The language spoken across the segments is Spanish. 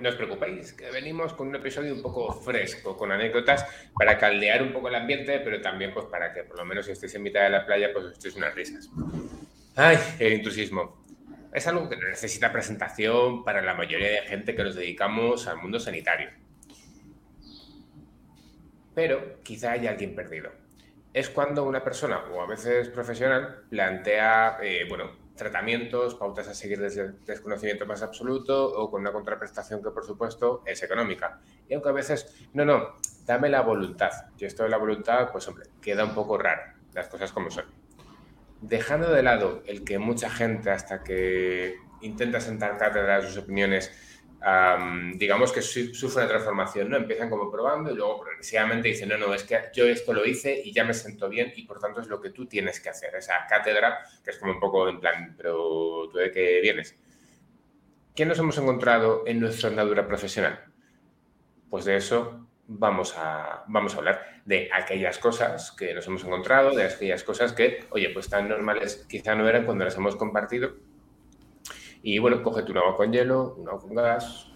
no os preocupéis, que venimos con un episodio un poco fresco, con anécdotas para caldear un poco el ambiente, pero también pues para que por lo menos si estéis en mitad de la playa, pues os estéis unas risas. Ay, el intrusismo. Es algo que necesita presentación para la mayoría de gente que nos dedicamos al mundo sanitario. Pero quizá haya alguien perdido. Es cuando una persona, o a veces profesional, plantea, eh, bueno, tratamientos, pautas a seguir desde el desconocimiento más absoluto o con una contraprestación que por supuesto es económica. Y aunque a veces, no, no, dame la voluntad. Y esto de la voluntad, pues hombre, queda un poco raro, las cosas como son. Dejando de lado el que mucha gente hasta que intenta sentar cátedra de sus opiniones digamos que sufre una transformación, ¿no? Empiezan como probando y luego progresivamente dicen, no, no, es que yo esto lo hice y ya me siento bien y por tanto es lo que tú tienes que hacer. Esa cátedra, que es como un poco en plan, pero tú de qué vienes. ¿Qué nos hemos encontrado en nuestra andadura profesional? Pues de eso vamos a, vamos a hablar, de aquellas cosas que nos hemos encontrado, de aquellas cosas que, oye, pues tan normales quizá no eran cuando las hemos compartido y bueno, cógete un agua con hielo, un agua con gas,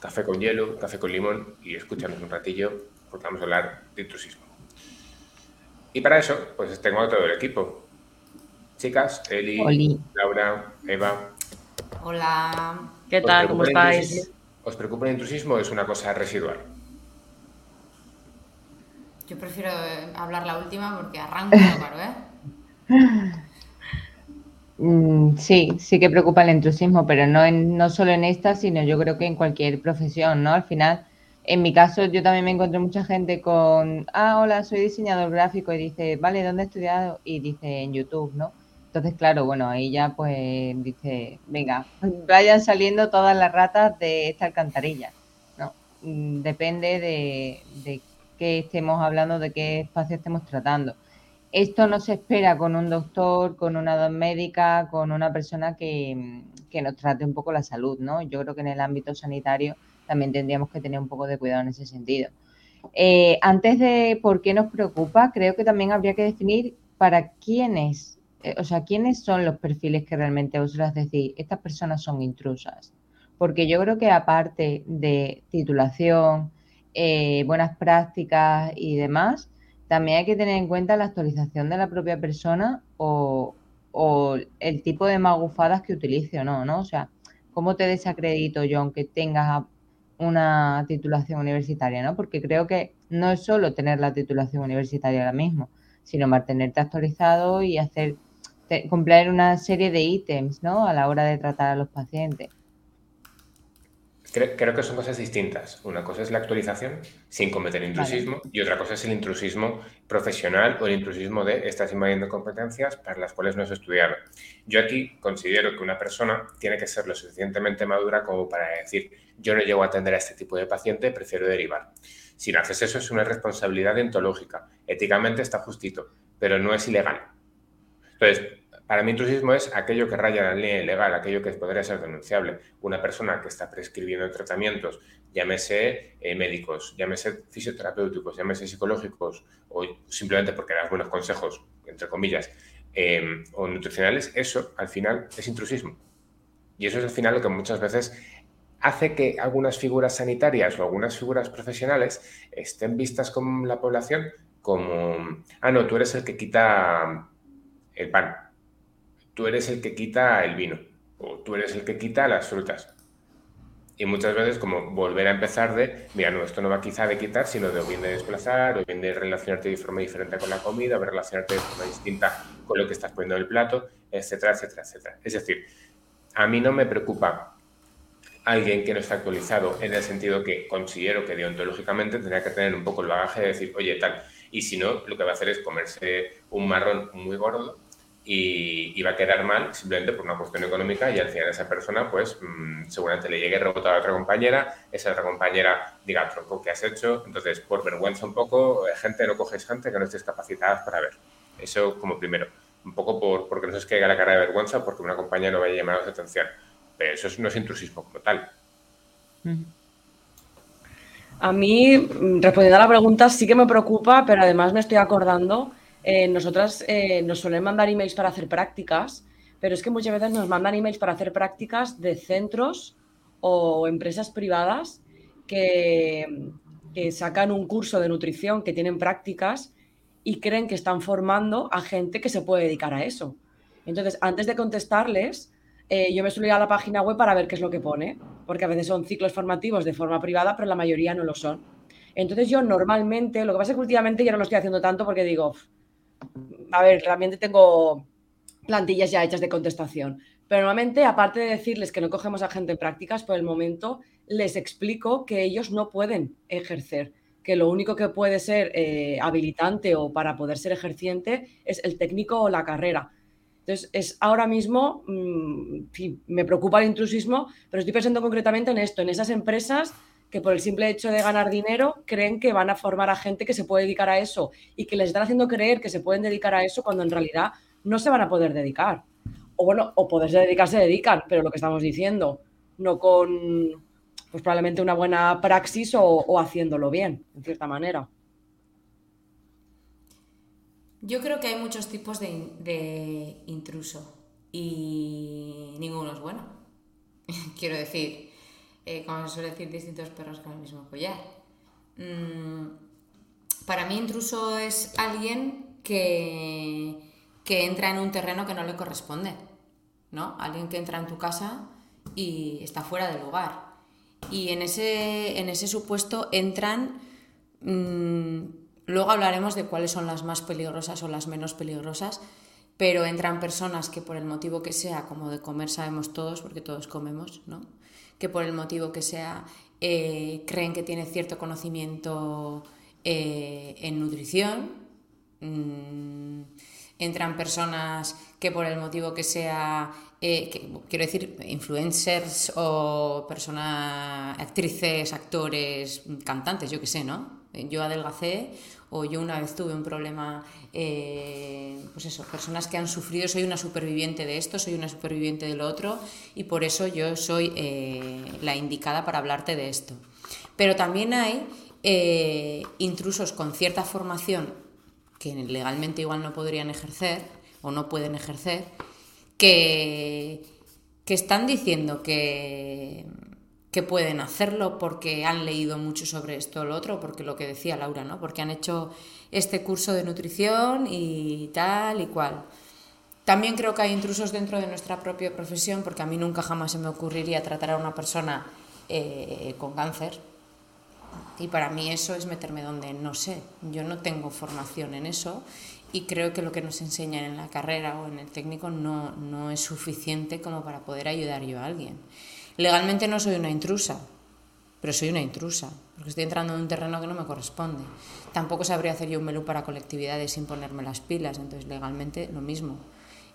café con hielo, café con limón y escúchanos un ratillo porque vamos a hablar de intrusismo. Y para eso, pues tengo a todo el equipo. Chicas, Eli, Laura, Eva. Hola. ¿Qué tal? ¿Cómo estáis? ¿Os preocupa el intrusismo o es una cosa residual? Yo prefiero hablar la última porque arranco, ¿eh? Mm, sí, sí que preocupa el intrusismo, pero no, en, no solo en esta, sino yo creo que en cualquier profesión, ¿no? Al final, en mi caso, yo también me encontré mucha gente con, ah, hola, soy diseñador gráfico y dice, vale, ¿dónde he estudiado? Y dice, en YouTube, ¿no? Entonces, claro, bueno, ahí ya pues dice, venga, vayan saliendo todas las ratas de esta alcantarilla, ¿no? Mm, depende de, de qué estemos hablando, de qué espacio estemos tratando esto no se espera con un doctor, con una médica, con una persona que, nos trate un poco la salud, ¿no? Yo creo que en el ámbito sanitario también tendríamos que tener un poco de cuidado en ese sentido. Eh, antes de por qué nos preocupa, creo que también habría que definir para quiénes, eh, o sea, quiénes son los perfiles que realmente vosotras decir, estas personas son intrusas. Porque yo creo que aparte de titulación, eh, buenas prácticas y demás, también hay que tener en cuenta la actualización de la propia persona o, el tipo de magufadas que utilice o no, ¿no? O sea, ¿cómo te desacredito yo aunque tengas una titulación universitaria, ¿no? Porque creo que no es solo tener la titulación universitaria ahora mismo, sino mantenerte actualizado y hacer cumplir una serie de ítems, ¿no? A la hora de tratar a los pacientes. Creo, que son cosas distintas. Una cosa es la actualización sin cometer intrusismo y otra cosa es el intrusismo profesional o el intrusismo de estás invadiendo competencias para las cuales no has estudiado. Yo aquí considero que una persona tiene que ser lo suficientemente madura como para decir yo no llego a atender a este tipo de paciente, prefiero derivar. Si no haces eso es una responsabilidad deontológica. Éticamente está justito, pero no es ilegal. Entonces, para mí, intrusismo es aquello que raya la línea ilegal, aquello que podría ser denunciable. Una persona que está prescribiendo tratamientos, llámese eh, médicos, llámese fisioterapéuticos, llámese psicológicos, o simplemente porque das buenos consejos, entre comillas, em, o nutricionales, eso al final es intrusismo. Y eso es al final lo que muchas veces hace que algunas figuras sanitarias o algunas figuras profesionales estén vistas con la población como, ah, no, tú eres el que quita el pan tú eres el que quita el vino o tú eres el que quita las frutas. Y muchas veces como volver a empezar de, mira, no, esto no va quizá de quitar, sino de o bien de desplazar, o bien de relacionarte de forma diferente con la comida, o relacionarte de forma distinta con lo que estás poniendo en el plato, etcétera, etcétera, etcétera. Es decir, a mí no me preocupa alguien que no está actualizado en el sentido que considero que deontológicamente tendría que tener un poco el bagaje de decir, oye, tal, y si no, lo que va a hacer es comerse un marrón muy gordo y, va a quedar mal simplemente por una cuestión económica y al final esa persona pues mm, seguramente le llegue rebotado a otra compañera, esa otra compañera diga, tronco, ¿qué has hecho? Entonces, por vergüenza un poco, eh, gente, no coges gente que no estés capacitada para ver. Eso como primero. Un poco por, porque no se os caiga la cara de vergüenza porque una compañera no vaya a llamar a atención. Pero eso no es intrusismo como tal. A mí, mm, respondiendo a la pregunta, sí que me preocupa, pero además me estoy acordando eh, nosotras eh, nos suelen mandar emails para hacer prácticas, pero es que muchas veces nos mandan emails para hacer prácticas de centros o empresas privadas que, sacan un curso de nutrición, que tienen prácticas y creen que están formando a gente que se puede dedicar a eso. Entonces, antes de contestarles, eh, yo me suelo ir a la página web para ver qué es lo que pone, porque a veces son ciclos formativos de forma privada, pero la mayoría no lo son. Entonces yo normalmente, lo que pasa es que últimamente ya no lo estoy haciendo tanto porque digo, a ver, realmente tengo plantillas ya hechas de contestación. Pero normalmente, aparte de decirles que no cogemos a gente en prácticas, por el momento les explico que ellos no pueden ejercer, que lo único que puede ser eh, habilitante o para poder ser ejerciente es el técnico o la carrera. Entonces, es ahora mismo, mm, me preocupa el intrusismo, pero estoy pensando concretamente en esto, en esas empresas que por el simple hecho de ganar dinero creen que van a formar a gente que se puede dedicar a eso y que les están haciendo creer que se pueden dedicar a eso cuando en realidad no se van a poder dedicar. O bueno, o poderse dedicar se dedican, pero lo que estamos diciendo, no con pues probablemente una buena praxis o haciéndolo bien, en cierta manera. Yo creo que hay muchos tipos de, intruso y ninguno es bueno. Quiero decir, eh, como se suele decir, distintos perros con el mismo collar. Mm, para mí intruso es alguien que, que entra en un terreno que no le corresponde, ¿no? Alguien que entra en tu casa y está fuera del lugar. Y en ese, en ese supuesto entran... Mm, Luego hablaremos de cuáles son las más peligrosas o las menos peligrosas, pero entran personas que por el motivo que sea, como de comer sabemos todos, porque todos comemos, ¿no? Que por el motivo que sea eh, creen que tiene cierto conocimiento eh, en nutrición. Mm, entran personas que por el motivo que sea, eh, quiero decir, influencers o personas, actrices, actores, cantantes, yo qué sé, ¿no? Yo adelgacé o yo una vez tuve un problema, eh, pues eso, personas que han sufrido, soy una superviviente de esto, soy una superviviente de lo otro y por eso yo soy eh, la indicada para hablarte de esto. Pero también hay eh, intrusos con cierta formación que legalmente igual no podrían ejercer o no pueden ejercer, que, que están diciendo que que pueden hacerlo porque han leído mucho sobre esto o lo otro, porque lo que decía Laura, ¿no? Porque han hecho este curso de nutrición y tal y cual. También creo que hay intrusos dentro de nuestra propia profesión, porque a mí nunca jamás se me ocurriría tratar a una persona eh, con cáncer. Y para mí eso es meterme donde no sé. Yo no tengo formación en eso y creo que lo que nos enseñan en la carrera o en el técnico no, no es suficiente como para poder ayudar yo a alguien. Legalmente no soy una intrusa, pero soy una intrusa, porque estoy entrando en un terreno que no me corresponde. Tampoco sabría hacer yo un menú para colectividades sin ponerme las pilas, entonces legalmente lo mismo.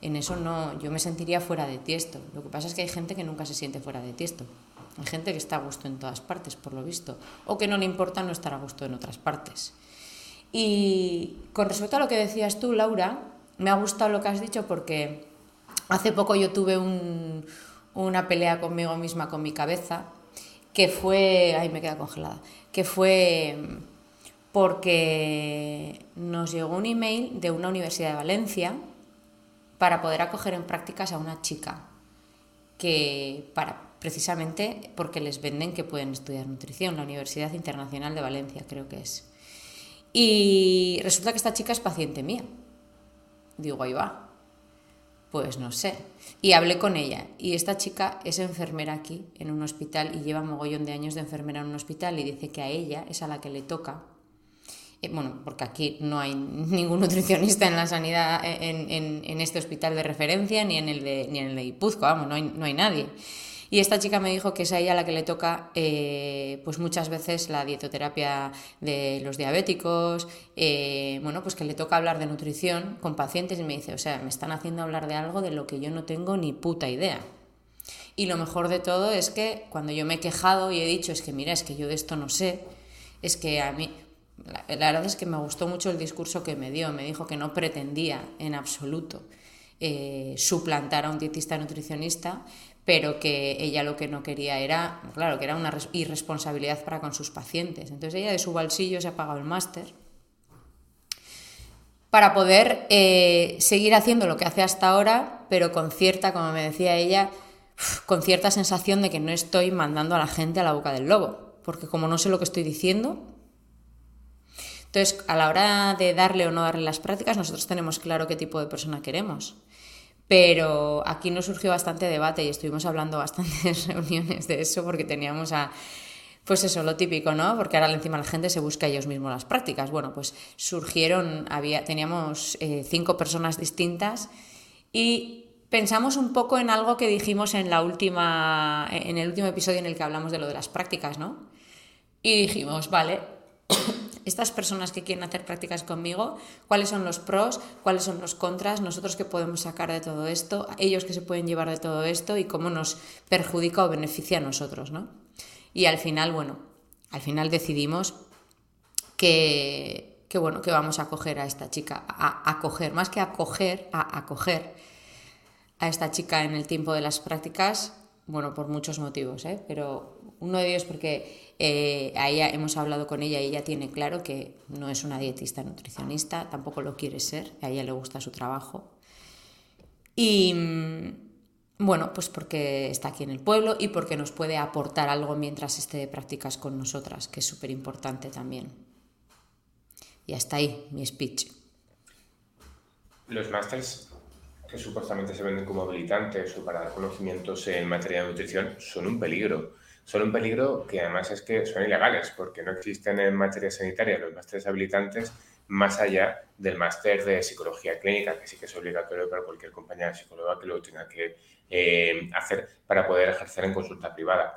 En eso no, yo me sentiría fuera de tiesto. Lo que pasa es que hay gente que nunca se siente fuera de tiesto. Hay gente que está a gusto en todas partes, por lo visto, o que no le importa no estar a gusto en otras partes. Y con respecto a lo que decías tú, Laura, me ha gustado lo que has dicho porque hace poco yo tuve un, una pelea conmigo misma, con mi cabeza, que fue, ay, me queda congelada, que fue porque nos llegó un email de una universidad de Valencia para poder acoger en prácticas a una chica que para precisamente porque les venden que pueden estudiar nutrición, la Universidad Internacional de Valencia creo que es. Y resulta que esta chica es paciente mía. Digo, ahí va, pues no sé. Y hablé con ella. Y esta chica es enfermera aquí, en un hospital, y lleva mogollón de años de enfermera en un hospital, y dice que a ella es a la que le toca. Eh, bueno, porque aquí no hay ningún nutricionista en la sanidad, en, en, este hospital de referencia, ni en el de, ni en el de vamos, no no hay nadie. Y esta chica me dijo que es a ella la que le toca eh, pues muchas veces la dietoterapia de los diabéticos, eh, bueno, pues que le toca hablar de nutrición con pacientes y me dice, o sea, me están haciendo hablar de algo de lo que yo no tengo ni puta idea. Y lo mejor de todo es que cuando yo me he quejado y he dicho, es que mira, es que yo de esto no sé, es que a mí, la, verdad es que me gustó mucho el discurso que me dio, me dijo que no pretendía en absoluto eh, suplantar a un dietista nutricionista, pero que ella lo que no quería era, claro, que era una irresponsabilidad para con sus pacientes. Entonces ella de su bolsillo se ha pagado el máster para poder eh, seguir haciendo lo que hace hasta ahora, pero con cierta, como me decía ella, con cierta sensación de que no estoy mandando a la gente a la boca del lobo, porque como no sé lo que estoy diciendo, entonces a la hora de darle o no darle las prácticas, nosotros tenemos claro qué tipo de persona queremos. Pero aquí nos surgió bastante debate y estuvimos hablando bastantes reuniones de eso porque teníamos a pues eso, lo típico, ¿no? Porque ahora encima la gente se busca ellos mismos las prácticas. Bueno, pues surgieron, había, teníamos eh, cinco personas distintas y pensamos un poco en algo que dijimos en la última, en el último episodio en el que hablamos de lo de las prácticas, ¿no? Y dijimos, vale, estas personas que quieren hacer prácticas conmigo, cuáles son los pros, cuáles son los contras, nosotros qué podemos sacar de todo esto, ellos que se pueden llevar de todo esto y cómo nos perjudica o beneficia a nosotros, ¿no? Y al final, bueno, al final decidimos que, que bueno, que vamos a acoger a esta chica, a acoger, más que acoger, a acoger a esta chica en el tiempo de las prácticas, bueno, por muchos motivos, ¿eh? pero uno de ellos porque eh, hemos hablado con ella y ella tiene claro que no es una dietista nutricionista, tampoco lo quiere ser, a ella le gusta su trabajo. Y, bueno, pues porque está aquí en el pueblo y porque nos puede aportar algo mientras esté de prácticas con nosotras, que es súper importante también. Y hasta ahí mi speech. Los másters que supuestamente se venden como habilitantes o para dar conocimientos en materia de nutrición son un peligro. Son un peligro que además es que son ilegales porque no existen en materia sanitaria los másteres habilitantes más allá del máster de psicología clínica, que sí que es obligatorio para cualquier compañía psicóloga que lo tenga que eh, hacer para poder ejercer en consulta privada.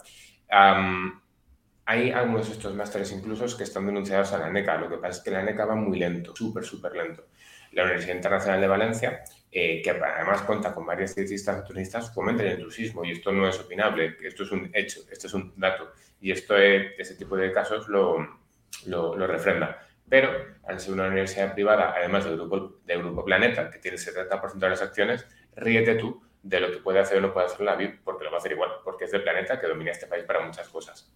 hay algunos de estos másteres incluso que están denunciados a la NECA. Lo que pasa es que la NECA va muy lento, súper, súper lento. La Universidad Internacional de Valencia, eh, que además cuenta con varias dietistas nutricionistas, fomenta el intrusismo y esto no es opinable, esto es un hecho, esto es un dato y esto es, ese tipo de casos lo, lo, lo refrenda. Pero al ser una universidad privada, además del grupo, de Grupo Planeta, que tiene el 70% de las acciones, ríete tú de lo que puede hacer o no puede hacer la VIP, porque lo va a hacer igual, porque es del planeta que domina este país para muchas cosas.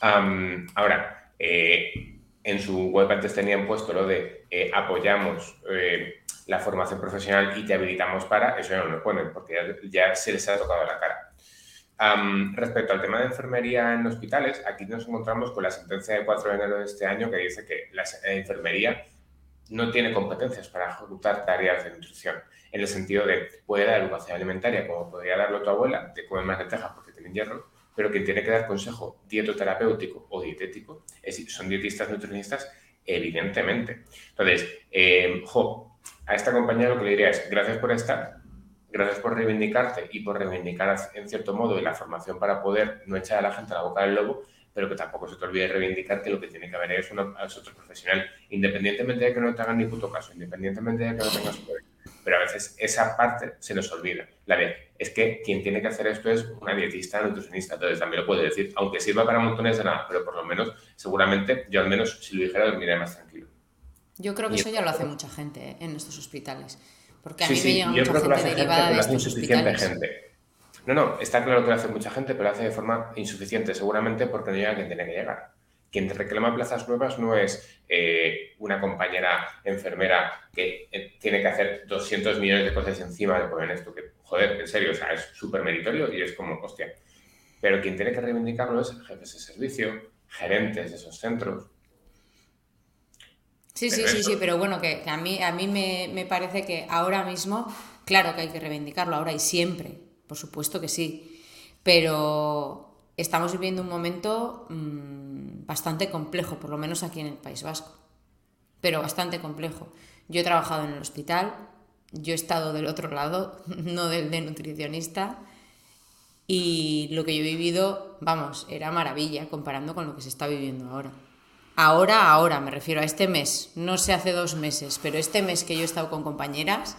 ahora, eh, en su web antes tenían puesto lo de eh, apoyamos eh, la formación profesional y te habilitamos para, eso ya no lo ponen, porque ya, se les ha tocado la cara. respecto al tema de enfermería en hospitales, aquí nos encontramos con la sentencia de 4 de enero de este año que dice que la enfermería no tiene competencias para ejecutar tareas de nutrición en el sentido de puede dar educación alimentaria como podría darlo tu abuela, de comer más lentejas porque tienen hierro, pero quien tiene que dar consejo dietoterapéutico o dietético es, son dietistas nutricionistas, evidentemente. Entonces, eh, a esta compañía lo que le diría es gracias por estar, gracias por reivindicarte y por reivindicar en cierto modo la formación para poder no echar a la gente a la boca del lobo, pero que tampoco se te olvide reivindicar que lo que tiene que haber es, es otro profesional, independientemente de que no te hagan ni puto caso, independientemente de que no tengas poder pero a veces esa parte se nos olvida. La de, es que quien tiene que hacer esto es una dietista, nutricionista, entonces también lo puede decir, aunque sirva para montones de nada, pero por lo menos, seguramente, yo al menos, si lo dijera, dormiré más tranquilo. Yo creo que eso ya lo hace mucha gente ¿eh? en estos hospitales, porque a mí me llega mucha gente derivada de estos hospitales. Gente. No, no, está claro que lo hace mucha gente, pero lo hace de forma insuficiente, seguramente porque no llega quien tiene que llegar. Quien te reclama plazas nuevas no es eh, una compañera enfermera que eh, tiene que hacer 200 millones de cosas encima de poner esto, que, joder, en serio, o sea, es súper meritorio y es como, hostia. Pero quien tiene que reivindicarlo es jefes de servicio, gerentes de esos centros. Sí, sí, sí, sí, pero bueno, que, a mí, a mí me, me parece que ahora mismo, claro que hay que reivindicarlo, ahora y siempre, por supuesto que sí, pero estamos viviendo un momento mm, bastante complejo, por lo menos aquí en el País Vasco, pero bastante complejo. Yo he trabajado en el hospital, yo he estado del otro lado, no del de nutricionista, y lo que yo he vivido, vamos, era maravilla comparando con lo que se está viviendo ahora. Ahora, ahora, me refiero a este mes, no sé hace dos meses, pero este mes que yo he estado con compañeras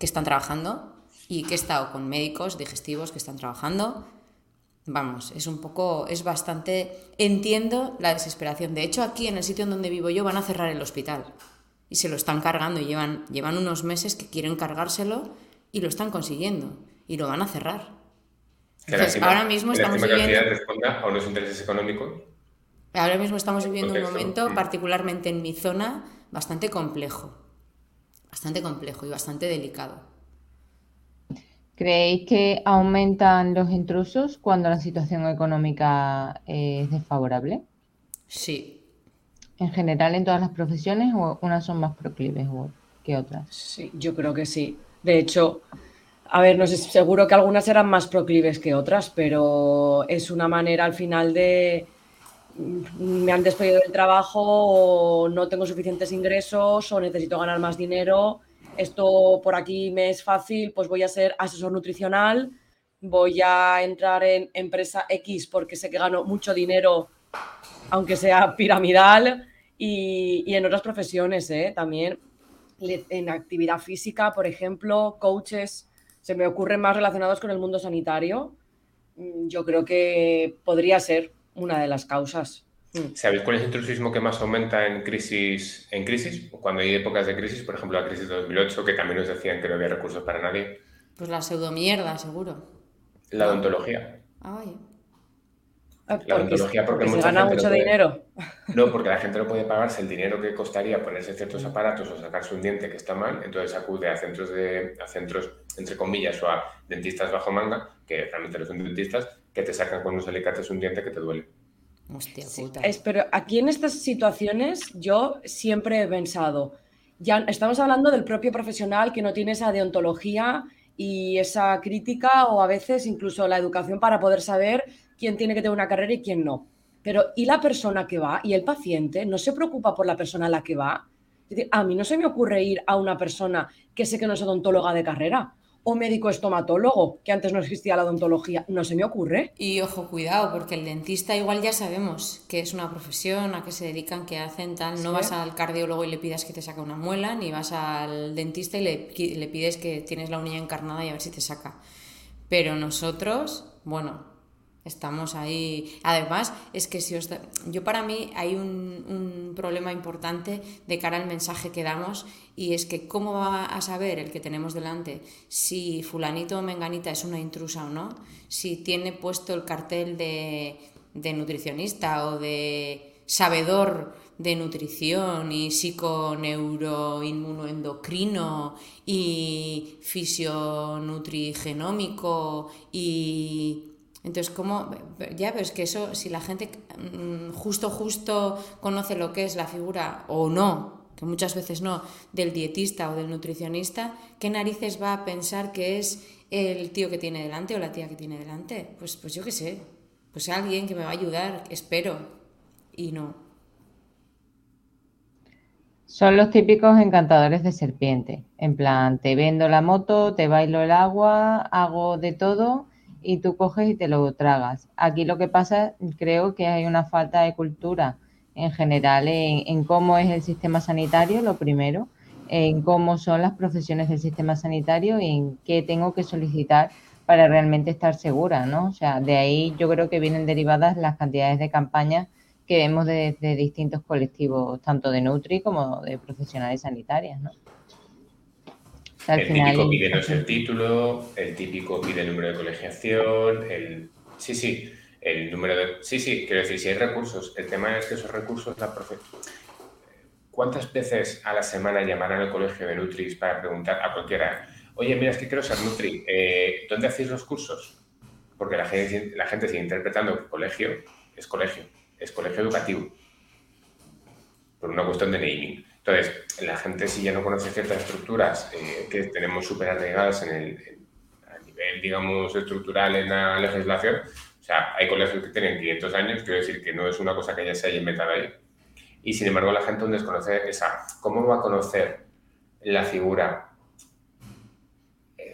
que están trabajando y que he estado con médicos digestivos que están trabajando, vamos, es un poco, es bastante, entiendo la desesperación. De hecho, aquí en el sitio en donde vivo yo van a cerrar el hospital y se lo están cargando y llevan, llevan unos meses que quieren cargárselo y lo están consiguiendo y lo van a cerrar. Entonces, ahora mismo estamos viviendo... responda a unos intereses económicos. Ahora mismo estamos viviendo un momento, particularmente en mi zona, bastante complejo, bastante complejo y bastante delicado. ¿Creéis que aumentan los intrusos cuando la situación económica es desfavorable? Sí. ¿En general en todas las profesiones o unas son más proclives que otras? Sí, yo creo que sí. De hecho, a ver, no sé, seguro que algunas eran más proclives que otras, pero es una manera al final de mm, me han despedido del trabajo o no tengo suficientes ingresos o necesito ganar más dinero esto por aquí me es fácil, pues voy a ser asesor nutricional, voy a entrar en empresa X porque sé que gano mucho dinero, aunque sea piramidal, y, en otras profesiones ¿eh? también. En actividad física, por ejemplo, coaches, se me ocurren más relacionados con el mundo sanitario. Mm, yo creo que podría ser una de las causas. Mm. ¿Sabéis cuál es el intrusismo que más aumenta en crisis, en crisis? Cuando hay épocas de crisis, por ejemplo la crisis de 2008, que también nos decían que no había recursos para nadie. Pues la pseudomierda, seguro. La odontología. Ay. Ah, la odontología porque, se gana mucho dinero. No, porque la gente no puede pagarse el dinero que costaría ponerse ciertos aparatos o sacarse un diente que está mal, entonces acude a centros de a centros entre comillas o a dentistas bajo manga, que realmente no son dentistas, que te sacan con unos alicates un diente que te duele. Hostia puta. pero aquí en estas situaciones yo siempre he pensado, ya estamos hablando del propio profesional que no tiene esa deontología y esa crítica o a veces incluso la educación para poder saber quién tiene que tener una carrera y quién no. Pero ¿y la persona que va? ¿Y el paciente? ¿No se preocupa por la persona a la que va? Es decir, a mí no se me ocurre ir a una persona que sé que no es odontóloga de carrera o médico estomatólogo, que antes no existía la odontología, no se me ocurre. Y ojo, cuidado, porque el dentista igual ya sabemos que es una profesión, a qué se dedican, qué hacen, tal. No vas al cardiólogo y le pidas que te saque una muela, ni vas al dentista y le, le pides que tienes la uña encarnada y a ver si te saca. Pero nosotros, bueno, Estamos ahí. Además, es que si os yo para mí hay un, un, problema importante de cara al mensaje que damos y es que cómo va a saber el que tenemos delante si fulanito o menganita es una intrusa o no, si tiene puesto el cartel de, de nutricionista o de sabedor de nutrición y psiconeuroinmunoendocrino y fisionutrigenómico y entonces, ¿cómo? Ya, pero es que eso, si la gente mm, justo, justo conoce lo que es la figura o no, que muchas veces no, del dietista o del nutricionista, ¿qué narices va a pensar que es el tío que tiene delante o la tía que tiene delante? Pues, pues yo qué sé, pues alguien que me va a ayudar, espero, y no. Son los típicos encantadores de serpiente. En plan, te vendo la moto, te bailo el agua, hago de todo y tú coges y te lo tragas. Aquí lo que pasa, creo que hay una falta de cultura en general en, cómo es el sistema sanitario, lo primero, en cómo son las profesiones del sistema sanitario y en qué tengo que solicitar para realmente estar segura, ¿no? O sea, de ahí yo creo que vienen derivadas las cantidades de campañas que vemos de, de distintos colectivos, tanto de Nutri como de profesionales sanitarias, ¿no? El típico pide no es el título, el típico pide el número de colegiación, el... Sí, sí, el número de... Sí, sí, quiero decir, si hay recursos, el tema es que esos recursos, la profe... ¿Cuántas veces a la semana llamarán al colegio de Nutris para preguntar a cualquiera, oye, mira, es que quiero ser Nutri, eh, ¿dónde hacéis los cursos? Porque la gente, la gente sigue interpretando que colegio es colegio, es colegio educativo, por una cuestión de naming. Entonces, la gente si ya no conoce ciertas estructuras eh, que tenemos súper arraigadas en el, a nivel, digamos, estructural en la legislación, o sea, hay colegios que tienen 500 años, quiero decir que no es una cosa que ya se haya inventado ahí. Y sin embargo, la gente aún desconoce esa. ¿Cómo va a conocer la figura?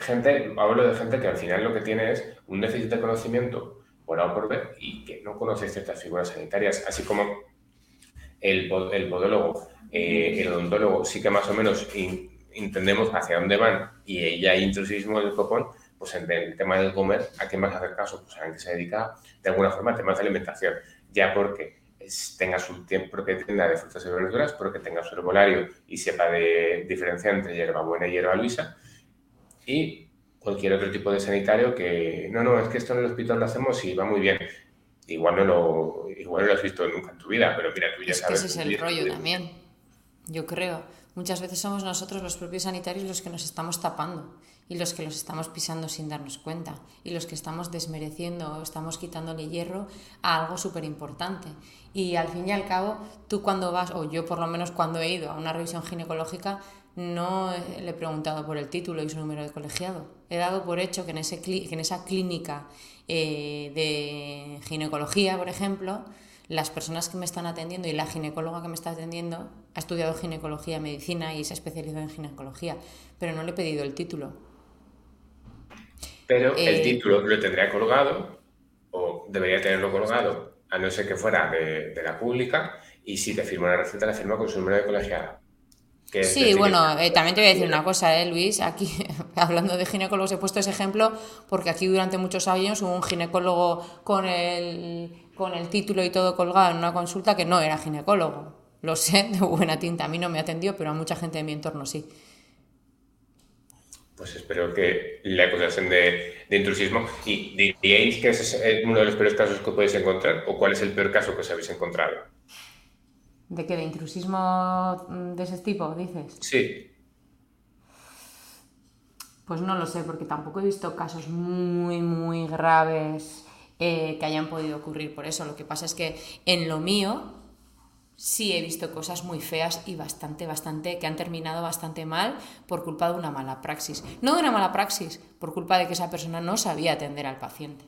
Gente, hablo de gente que al final lo que tiene es un déficit de conocimiento por A o por B y que no conoce ciertas figuras sanitarias, así como el, podólogo eh, el odontólogo sí que más o menos entendemos hacia dónde van y ya hay intrusismo del copón, pues en el tema del comer, ¿a quién vas a hacer caso? Pues a que se dedica de alguna forma a temas de alimentación, ya porque tenga su tiempo que tienda de frutas y verduras, porque tenga su herbolario y sepa de diferenciar entre hierba buena y hierba luisa, y cualquier otro tipo de sanitario que, no, no, es que esto en el hospital lo hacemos y va muy bien. Igual no lo, igual no lo has visto nunca en tu vida, pero mira, tú ya sabes. ese es el rollo también yo creo. Muchas veces somos nosotros los propios sanitarios los que nos estamos tapando y los que los estamos pisando sin darnos cuenta y los que estamos desmereciendo o estamos quitándole hierro a algo súper importante. Y al fin y al cabo, tú cuando vas, o yo por lo menos cuando he ido a una revisión ginecológica, no le he preguntado por el título y su número de colegiado. He dado por hecho que en, ese, que en esa clínica eh, de ginecología, por ejemplo, las personas que me están atendiendo y la ginecóloga que me está atendiendo ha estudiado ginecología, medicina y se ha especializado en ginecología, pero no le he pedido el título. Pero el eh, título lo tendría colgado o debería tenerlo colgado, a no ser que fuera de, la pública, y si te firma una receta, la firma con su número de colegiada. Sí, bueno, eh, también te voy a decir una cosa, ¿eh, Luis. Aquí, hablando de ginecólogos, he puesto ese ejemplo porque aquí durante muchos años hubo un ginecólogo con el, con el título y todo colgado en una consulta que no era ginecólogo. Lo sé, de buena tinta. A mí no me atendió, pero a mucha gente de mi entorno sí pues espero que la acusación de, intrusismo. ¿Y diríais que ese es uno de los peores casos que podéis encontrar? ¿O cuál es el peor caso que os habéis encontrado? ¿De qué? ¿De intrusismo de ese tipo, dices? Sí. Pues no lo sé, porque tampoco he visto casos muy, muy graves eh, que hayan podido ocurrir por eso. Lo que pasa es que en lo mío, sí he visto cosas muy feas y bastante, bastante, que han terminado bastante mal por culpa de una mala praxis. No de una mala praxis, por culpa de que esa persona no sabía atender al paciente.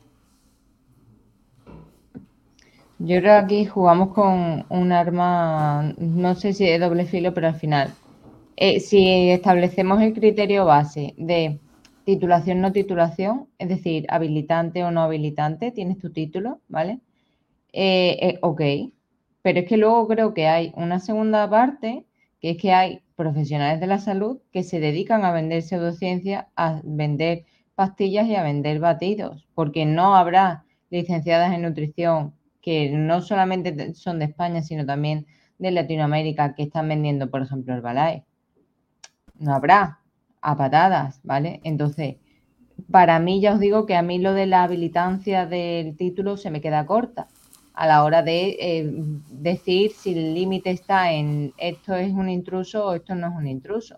Yo creo que aquí jugamos con un arma, no sé si de doble filo, pero al final, eh, si establecemos el criterio base de titulación, no titulación, es decir, habilitante o no habilitante, tienes tu título, ¿vale? Eh, eh, ok, pero es que luego creo que hay una segunda parte, que es que hay profesionales de la salud que se dedican a vender pseudociencia, a vender pastillas y a vender batidos, porque no habrá licenciadas en nutrición que no solamente son de España, sino también de Latinoamérica que están vendiendo, por ejemplo, el Balay. No habrá, a patadas, ¿vale? Entonces, para mí ya os digo que a mí lo de la habilitancia del título se me queda corta a la hora de eh, decir si el límite está en esto es un intruso o esto no es un intruso.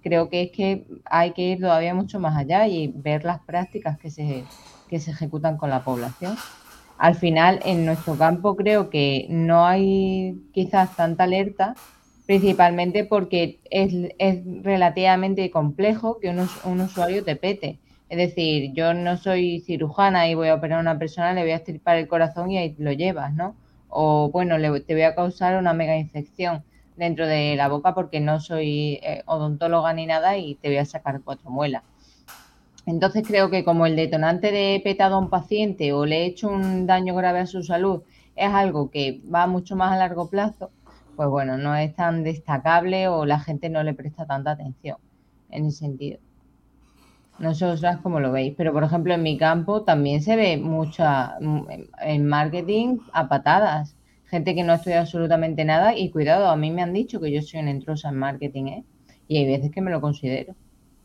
Creo que es que hay que ir todavía mucho más allá y ver las prácticas que se, que se ejecutan con la población. Al final, en nuestro campo creo que no hay quizás tanta alerta, principalmente porque es, es relativamente complejo que un, un usuario te pete es decir, yo no soy cirujana y voy a operar a una persona, le voy a estirpar el corazón y ahí lo llevas, ¿no? O bueno, le, te voy a causar una mega infección dentro de la boca porque no soy eh, odontóloga ni nada y te voy a sacar cuatro muelas. Entonces creo que como el detonante de petado a un paciente o le he hecho un daño grave a su salud es algo que va mucho más a largo plazo, pues bueno, no es tan destacable o la gente no le presta tanta atención en ese sentido. No sé vosotras cómo lo veis, pero por ejemplo en mi campo también se ve mucha mm, en marketing a patadas. Gente que no estudia absolutamente nada y cuidado, a mí me han dicho que yo soy una intrusa en marketing, ¿eh? Y hay veces que me lo considero,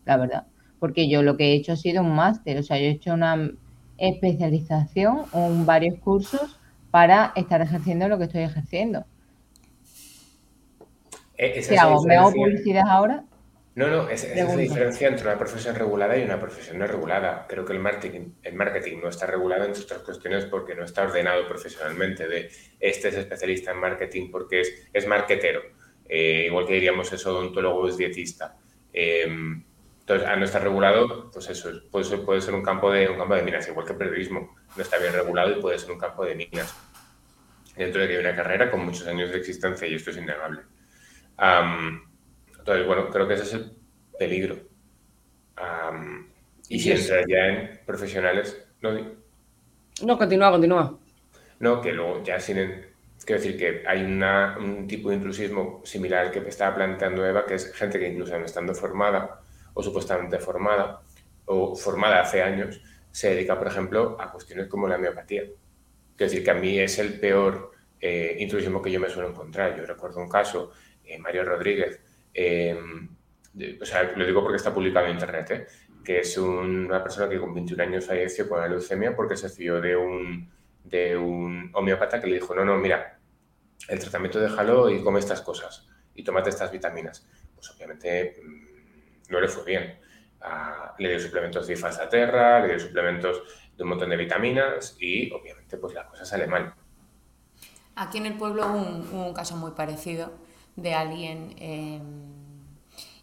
la verdad. Porque yo lo que he hecho ha sido un máster, o sea, yo he hecho una especialización, un, varios cursos para estar ejerciendo lo que estoy ejerciendo. Eh, ¿Qué hago? ¿Me hago publicidad ahora? No, no, esa, es la diferencia entre una profesión regulada y una profesión no regulada. Creo que el marketing, el marketing no está regulado, entre otras cuestiones, porque no está ordenado profesionalmente. De este es especialista en marketing porque es, es marketero. Eh, igual que diríamos eso, odontólogo es dietista. Em, entonces, al no estar regulado, pues eso puede ser, puede ser un, campo de, un campo de minas, igual que el periodismo. No está bien regulado y puede ser un campo de minas. Dentro de que hay una carrera con muchos años de existencia y esto es innegable. Entonces, bueno, creo que ese es el peligro. y si entras ya en profesionales, no. No, continúa, continúa. No, que luego ya sin. Quiero decir que hay una, un tipo de intrusismo similar al que estaba planteando Eva, que es gente que incluso no estando formada o supuestamente formada o formada hace años, se dedica, por ejemplo, a cuestiones como la miopatía. Quiero decir que a mí es el peor eh, que yo me suelo encontrar. Yo recuerdo un caso, eh, Mario Rodríguez, Em, o sea, lo digo porque está publicado en internet, ¿eh? que es una persona que con 21 años falleció con la leucemia porque se fió de un, de un homeópata que le dijo, no, no, mira, el tratamiento déjalo y come estas cosas. y tómate estas vitaminas. Pues obviamente no le fue bien. Ah, le dio suplementos de terra, le dio suplementos de un montón de vitaminas y obviamente pues la cosa sale mal. Aquí en el pueblo hubo un, caso muy parecido de alguien, em,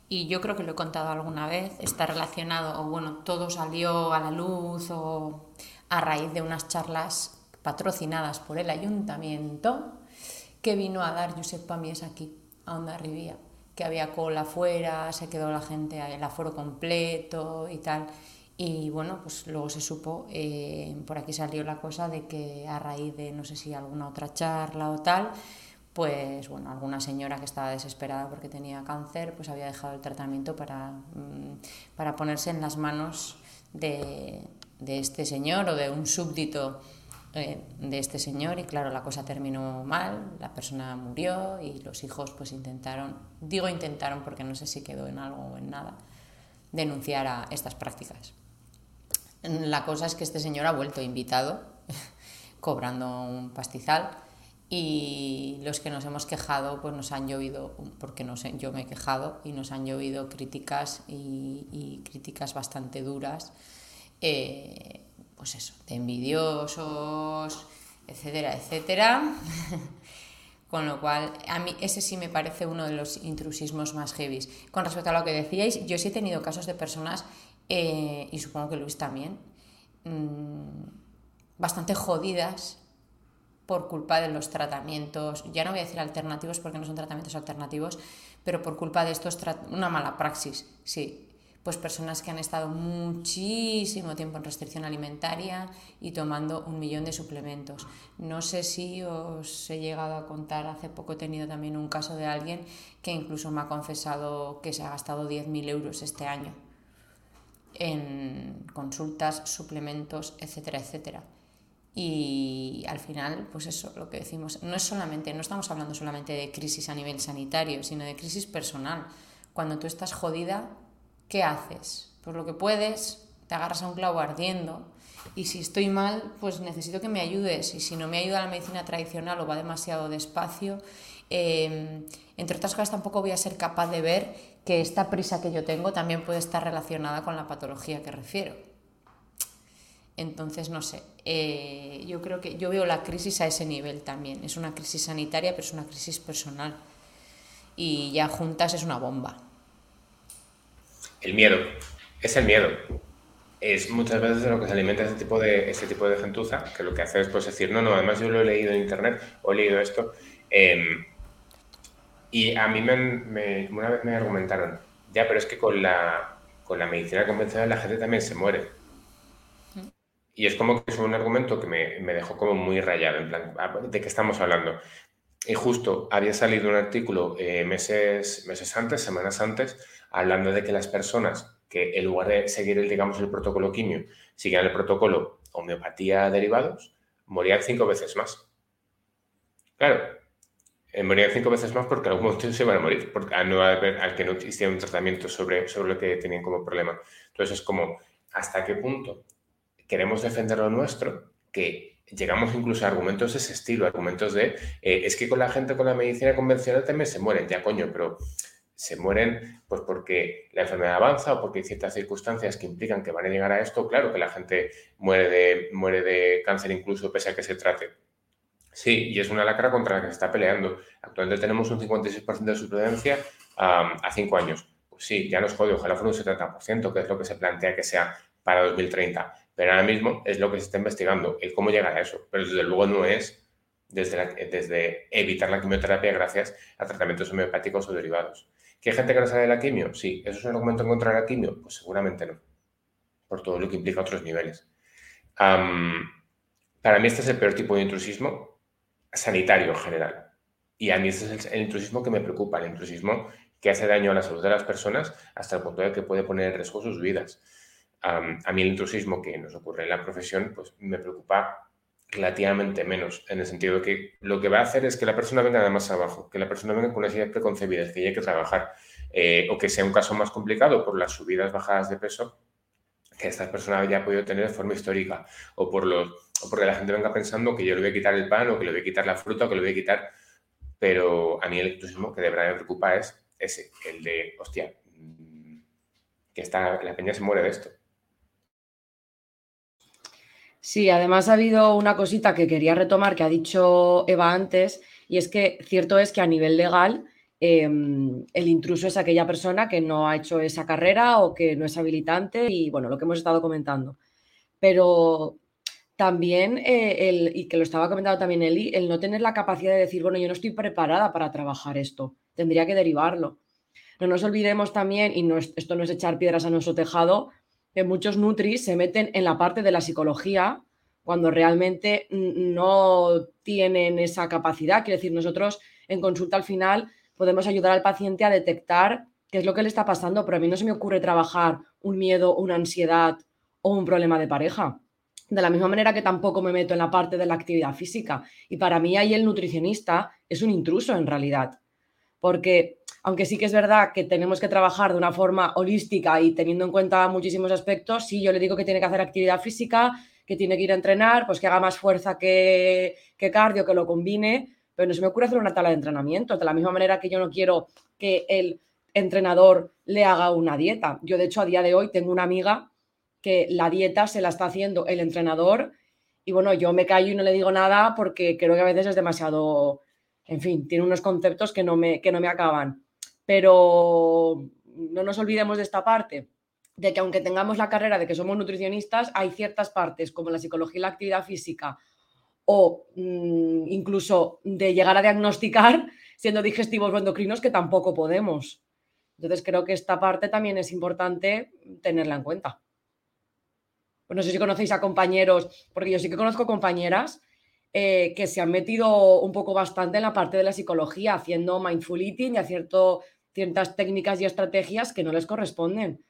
y yo creo que lo he contado alguna vez, está relacionado, o bueno, todo salió a la luz o a raíz de unas charlas patrocinadas por el ayuntamiento que vino a dar Josep Pamies aquí, a Onda Rivía, que había cola afuera, se quedó la gente, el aforo completo y tal. Y bueno, pues luego se supo, eh, por aquí salió la cosa de que a raíz de no sé si alguna otra charla o tal, pues bueno, alguna señora que estaba desesperada porque tenía cáncer, pues había dejado el tratamiento para, mm, para ponerse en las manos de, de este señor o de un súbdito eh, de este señor y claro, la cosa terminó mal, la persona murió y los hijos pues intentaron, digo intentaron porque no sé si quedó en algo o en nada, denunciar a estas prácticas. La cosa es que este señor ha vuelto invitado, cobrando un pastizal, y los que nos hemos quejado, pues nos han llovido, porque no sé, yo me he quejado, y nos han llovido críticas y, críticas bastante duras, eh, pues eso, de envidiosos, etcétera, etcétera. Con lo cual, a mí ese sí me parece uno de los intrusismos más heavy. Con respecto a lo que decíais, yo sí he tenido casos de personas eh, y supongo que Luis también, mm, bastante jodidas por culpa de los tratamientos, ya no voy a decir alternativos porque no son tratamientos alternativos, pero por culpa de estos, una mala praxis, sí. Pues personas que han estado muchísimo tiempo en restricción alimentaria y tomando un millón de suplementos. No sé si os he llegado a contar, hace poco he tenido también un caso de alguien que incluso me ha confesado que se ha gastado 10.000 euros este año en consultas, suplementos, etcétera, etcétera. Y al final, pues eso, lo que decimos, no es solamente, no estamos hablando solamente de crisis a nivel sanitario, sino de crisis personal. Cuando tú estás jodida, ¿qué haces? Pues lo que puedes, te agarras a un clavo ardiendo y si estoy mal, pues necesito que me ayudes y si no me ayuda la medicina tradicional o va demasiado despacio, eh, entre otras cosas tampoco voy a ser capaz de ver que esta prisa que yo tengo también puede estar relacionada con la patología que refiero. Entonces, no sé, eh, yo creo que yo veo la crisis a ese nivel también. Es una crisis sanitaria, pero es una crisis personal. Y ya juntas es una bomba. El miedo, es el miedo. Es muchas veces de lo que se alimenta ese tipo de, ese tipo de gentuza, que lo que hace es pues, decir, no, no, además yo lo he leído en internet o he leído esto. Em, y a mí me, una vez me argumentaron, ya, pero es que con la, con la medicina convencional la gente también se muere. Y es como que es un argumento que me, me, dejó como muy rayado, en plan, ah, ¿de qué estamos hablando? Y justo había salido un artículo eh, meses, meses antes, semanas antes, hablando de que las personas que en lugar de seguir, el, digamos, el protocolo quimio, siguen el protocolo homeopatía derivados, morían cinco veces más. Claro, eh, morían cinco veces más porque algún momento se iban a morir, porque al, no al que no existía un tratamiento sobre, sobre lo que tenían como problema. Entonces es como, ¿hasta qué punto queremos defender lo nuestro? Que llegamos incluso a argumentos de ese estilo, argumentos de, eh, es que con la gente con la medicina convencional también se mueren, ya coño, pero se mueren pues porque la enfermedad avanza o porque hay ciertas circunstancias que implican que van a llegar a esto. Claro que la gente muere de, muere de cáncer incluso pese a que se trate Sí, y es una lacra contra la que se está peleando. Actualmente tenemos un 56% de supervivencia a cinco años. Pues sí, ya nos jode, ojalá fuera un 70%, que es lo que se plantea que sea para 2030. Pero ahora mismo es lo que se está investigando, el cómo llegar a eso. Pero desde luego no es desde, desde evitar la quimioterapia gracias a tratamientos homeopáticos o derivados. ¿Que hay gente que no sale de la quimio? Sí. ¿Eso es un argumento en contra de la quimio? Pues seguramente no. Por todo lo que implica otros niveles. para mí este es el peor tipo de intrusismo sanitario en general. Y a mí ese es el, intrusismo que me preocupa, el intrusismo que hace daño a la salud de las personas hasta el punto de que puede poner en riesgo sus vidas. a mí el intrusismo que nos ocurre en la profesión pues me preocupa relativamente menos, en el sentido de que lo que va a hacer es que la persona venga de más abajo, que la persona venga con las ideas preconcebidas, que hay que trabajar, eh, o que sea un caso más complicado por las subidas, bajadas de peso que esta persona haya podido tener de forma histórica, o por los porque la gente venga pensando que yo le voy a quitar el pan o que le voy a quitar la fruta o que le voy a quitar pero a mí el intrusismo que de verdad me preocupa es ese, el de, hostia, mm, que está, la peña se muere de esto. Sí, además ha habido una cosita que quería retomar que ha dicho Eva antes, y es que cierto es que a nivel legal em, el intruso es aquella persona que no ha hecho esa carrera o que no es habilitante y bueno, lo que hemos estado comentando. Pero también, eh, el, y que lo estaba comentando también Eli, el no tener la capacidad de decir, bueno, yo no estoy preparada para trabajar esto, tendría que derivarlo. No nos olvidemos también, y no esto no es echar piedras a nuestro tejado, que muchos nutris se meten en la parte de la psicología cuando realmente no tienen esa capacidad. Quiero decir, nosotros en consulta al final podemos ayudar al paciente a detectar qué es lo que le está pasando, pero a mí no se me ocurre trabajar un miedo, una ansiedad o un problema de pareja. De la misma manera que tampoco me meto en la parte de la actividad física. Y para mí ahí el nutricionista es un intruso en realidad. Porque aunque sí que es verdad que tenemos que trabajar de una forma holística y teniendo en cuenta muchísimos aspectos, sí, yo le digo que tiene que hacer actividad física, que tiene que ir a entrenar, pues que haga más fuerza que, cardio, que lo combine, pero no se me ocurre hacer una tabla de entrenamiento, de la misma manera que yo no quiero que el entrenador le haga una dieta. Yo, de hecho, a día de hoy tengo una amiga que la dieta se la está haciendo el entrenador y bueno, yo me callo y no le digo nada porque creo que a veces es demasiado, en fin, tiene unos conceptos que no me, que no me acaban. Pero no nos olvidemos de esta parte, de que aunque tengamos la carrera de que somos nutricionistas, hay ciertas partes como la psicología y la actividad física o mm, incluso de llegar a diagnosticar siendo digestivos o endocrinos que tampoco podemos. Entonces creo que esta parte también es importante tenerla en cuenta. Pues no sé si conocéis a compañeros, porque yo sí que conozco compañeras eh, que se han metido un poco bastante en la parte de la psicología, haciendo mindful eating y haciendo ciertas técnicas y estrategias que no les corresponden.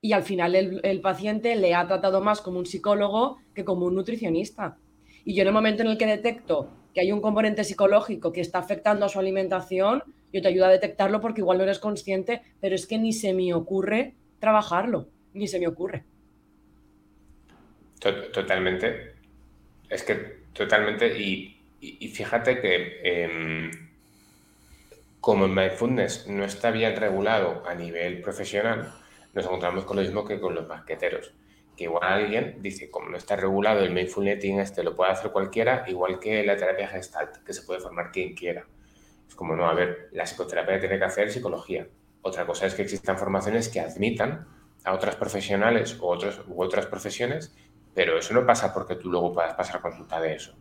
Y al final el, paciente le ha tratado más como un psicólogo que como un nutricionista. Y yo en el momento en el que detecto que hay un componente psicológico que está afectando a su alimentación, yo te ayudo a detectarlo porque igual no eres consciente, pero es que ni se me ocurre trabajarlo, ni se me ocurre. Totalmente. Es que Totalmente. Y, fíjate que em, como el mindfulness no está bien regulado a nivel profesional, nos encontramos con lo mismo que con los basqueteros. Que igual alguien dice, como no está regulado el mindfulness este lo puede hacer cualquiera, igual que la terapia gestalt, que se puede formar quien quiera. Es como, no, a ver, la psicoterapia tiene que hacer psicología. Otra cosa es que existan formaciones que admitan a otras profesionales u, otras profesiones pero eso no pasa porque tú luego puedas pasar consulta de eso.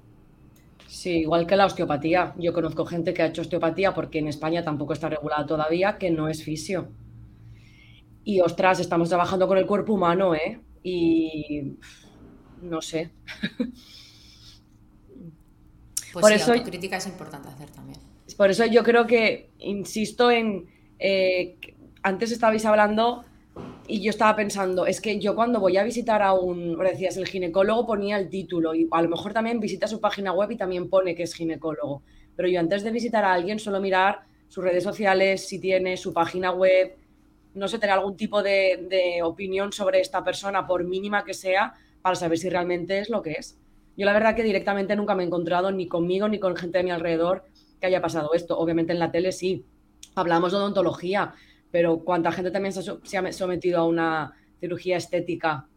Sí, igual que la osteopatía. Yo conozco gente que ha hecho osteopatía porque en España tampoco está regulada todavía, que no es fisio. Y ostras, estamos trabajando con el cuerpo humano, ¿eh? Y no sé. Pues por eso, autocrítica es importante hacer también. Por eso yo creo que, insisto en, eh, antes estabais hablando y yo estaba pensando, es que yo cuando voy a visitar a un, decías, el ginecólogo ponía el título y a lo mejor también visita su página web y también pone que es ginecólogo. Pero yo antes de visitar a alguien suelo mirar sus redes sociales, si tiene su página web, no sé, tener algún tipo de, de opinión sobre esta persona, por mínima que sea, para saber si realmente es lo que es. Yo la verdad que directamente nunca me he encontrado ni conmigo ni con gente de mi alrededor que haya pasado esto. Obviamente en la tele sí, hablamos de odontología, pero cuánta gente también se ha sometido a una cirugía estética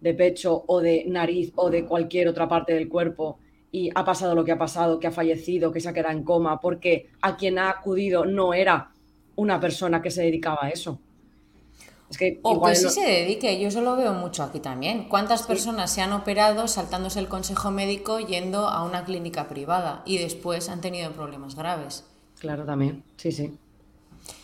de pecho o de nariz o de cualquier otra parte del cuerpo y ha pasado lo que ha pasado, que ha fallecido, que se ha quedado en coma, porque a quien ha acudido no era una persona que se dedicaba a eso. Es que o que sí se dedique, yo eso lo veo mucho aquí también. ¿Cuántas personas se han operado saltándose el consejo médico yendo a una clínica privada y después han tenido problemas graves? Claro, también, sí, sí.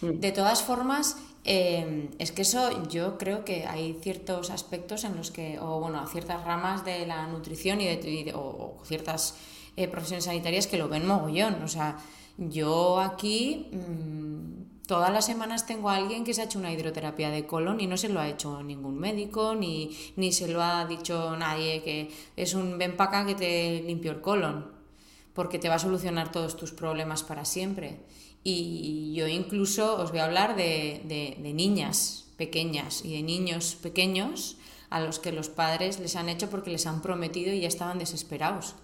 Mm. De todas formas, em, es que eso yo creo que hay ciertos aspectos en los que, o bueno, ciertas ramas de la nutrición y de, o, ciertas eh, profesiones sanitarias que lo ven mogollón. O sea, yo aquí mm, todas las semanas tengo a alguien que se ha hecho una hidroterapia de colon y no se lo ha hecho ningún médico, ni, ni se lo ha dicho nadie que es un ven para que te limpio el colon, porque te va a solucionar todos tus problemas para siempre. Y yo incluso os voy a hablar de, niñas pequeñas y de niños pequeños a los que los padres les han hecho porque les han prometido y ya estaban desesperados.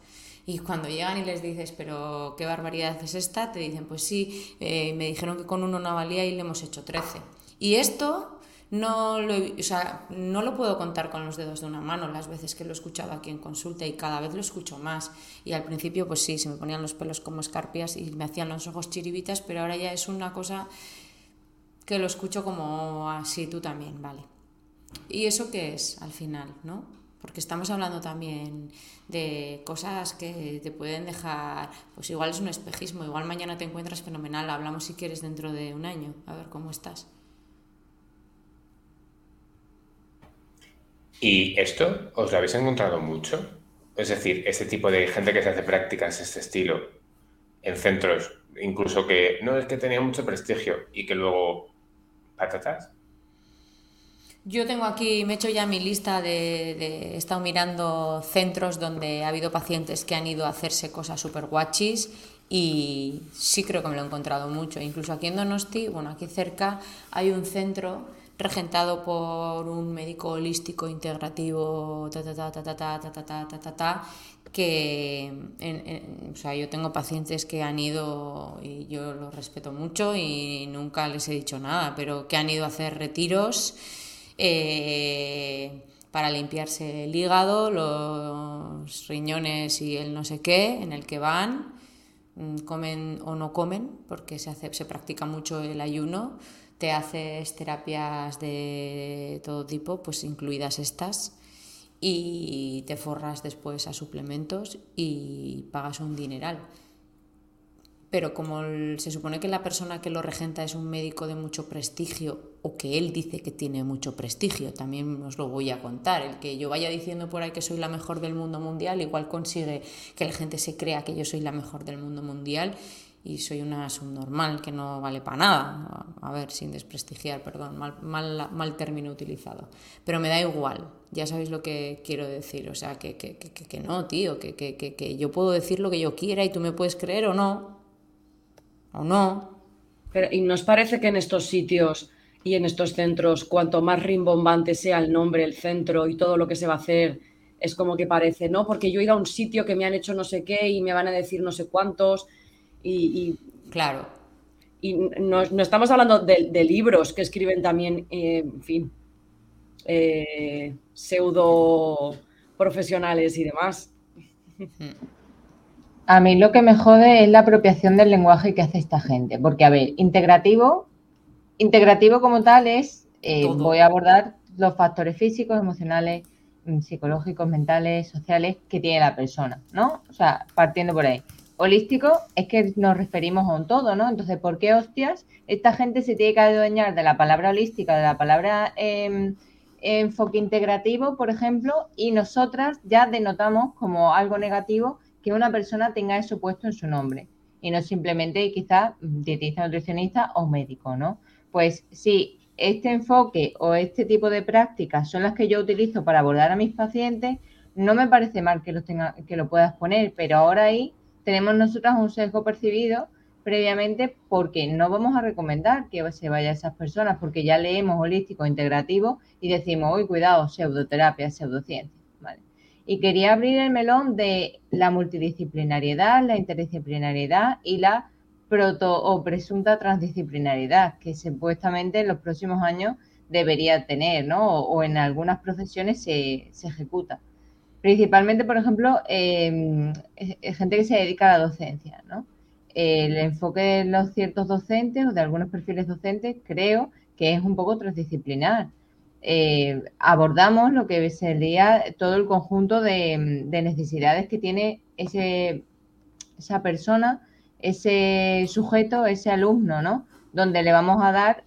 Y cuando llegan y les dices, pero qué barbaridad es esta, te dicen, pues sí, eh, me dijeron que con uno no valía y le hemos hecho 13. Y esto no lo, o sea, no lo puedo contar con los dedos de una mano las veces que lo he escuchado aquí en consulta y cada vez lo escucho más. Y al principio, pues sí, se me ponían los pelos como escarpias y me hacían los ojos chiribitas, pero ahora ya es una cosa que lo escucho como así tú también, vale. ¿Y eso qué es al final, no? Porque estamos hablando también de cosas que te pueden dejar, pues igual es un espejismo, igual mañana te encuentras fenomenal, hablamos si quieres dentro de un año, a ver cómo estás. ¿Y esto os lo habéis encontrado mucho? Es decir, este tipo de gente que se hace prácticas, este estilo, en centros, incluso que no es que tenía mucho prestigio y que luego patatas. Yo tengo aquí, me he hecho ya mi lista de, de, He estado mirando centros donde ha habido pacientes que han ido a hacerse cosas súper guachis y sí creo que me lo he encontrado mucho. Incluso aquí en Donosti, bueno, aquí cerca hay un centro regentado por un médico holístico integrativo, ta, ta, ta, ta, ta, ta, ta, ta, ta, ta, ta, que o sea, yo tengo pacientes que han ido, y yo los respeto mucho y nunca les he dicho nada, pero que han ido a hacer retiros eh, para limpiarse el hígado, los riñones y el no sé qué, en el que van, comen o no comen, porque se, hace, se practica mucho el ayuno, te haces terapias de todo tipo, pues incluidas estas, y te forras después a suplementos y pagas un dineral. Pero como se supone que la persona que lo regenta es un médico de mucho prestigio, o que él dice que tiene mucho prestigio, también os lo voy a contar. El que yo vaya diciendo por ahí que soy la mejor del mundo mundial, igual consigue que la gente se crea que yo soy la mejor del mundo mundial y soy una subnormal que no vale para nada. A ver, sin desprestigiar, perdón, mal, mal, mal, término utilizado. Pero me da igual, ya sabéis lo que quiero decir. O sea, que, que, que, que no, tío, que, que, yo puedo decir lo que yo quiera y tú me puedes creer o no. O no. Pero, ¿Y nos parece que en estos sitios y en estos centros, cuanto más rimbombante sea el nombre, el centro y todo lo que se va a hacer, es como que parece, ¿no? Porque yo he ido a un sitio que me han hecho no sé qué y me van a decir no sé cuántos y, claro. Y no, no estamos hablando de, de, libros que escriben también, eh, en fin, eh, pseudo profesionales y demás. A mí lo que me jode es la apropiación del lenguaje que hace esta gente, porque, a ver, integrativo, integrativo como tal es, eh, voy a abordar los factores físicos, emocionales, mm, psicológicos, mentales, sociales que tiene la persona, ¿no? O sea, partiendo por ahí holístico es que nos referimos a un todo, ¿no? Entonces, ¿por qué hostias esta gente se tiene que adueñar de la palabra holística, de la palabra eh, enfoque integrativo, por ejemplo, y nosotras ya denotamos como algo negativo que una persona tenga eso puesto en su nombre y no simplemente quizás dietista, nutricionista o médico, ¿no? Pues si este enfoque o este tipo de prácticas son las que yo utilizo para abordar a mis pacientes, no me parece mal que lo, tenga, que lo puedas poner, pero ahora ahí tenemos nosotras un sesgo percibido previamente porque no vamos a recomendar que se vaya esas personas porque ya leemos holístico integrativo y decimos, uy, cuidado, pseudoterapia, pseudociencia. ¿vale? Y quería abrir el melón de la multidisciplinariedad, la interdisciplinariedad y la proto o presunta transdisciplinariedad que supuestamente en los próximos años debería tener, ¿no? O, o en algunas profesiones se, se ejecuta. Principalmente, por ejemplo, eh, gente que se dedica a la docencia, ¿no? El enfoque de los ciertos docentes o de algunos perfiles docentes creo que es un poco transdisciplinar. Eh, abordamos lo que sería todo el conjunto de, de necesidades que tiene ese, esa persona, ese sujeto, ese alumno, ¿no? Donde le vamos a dar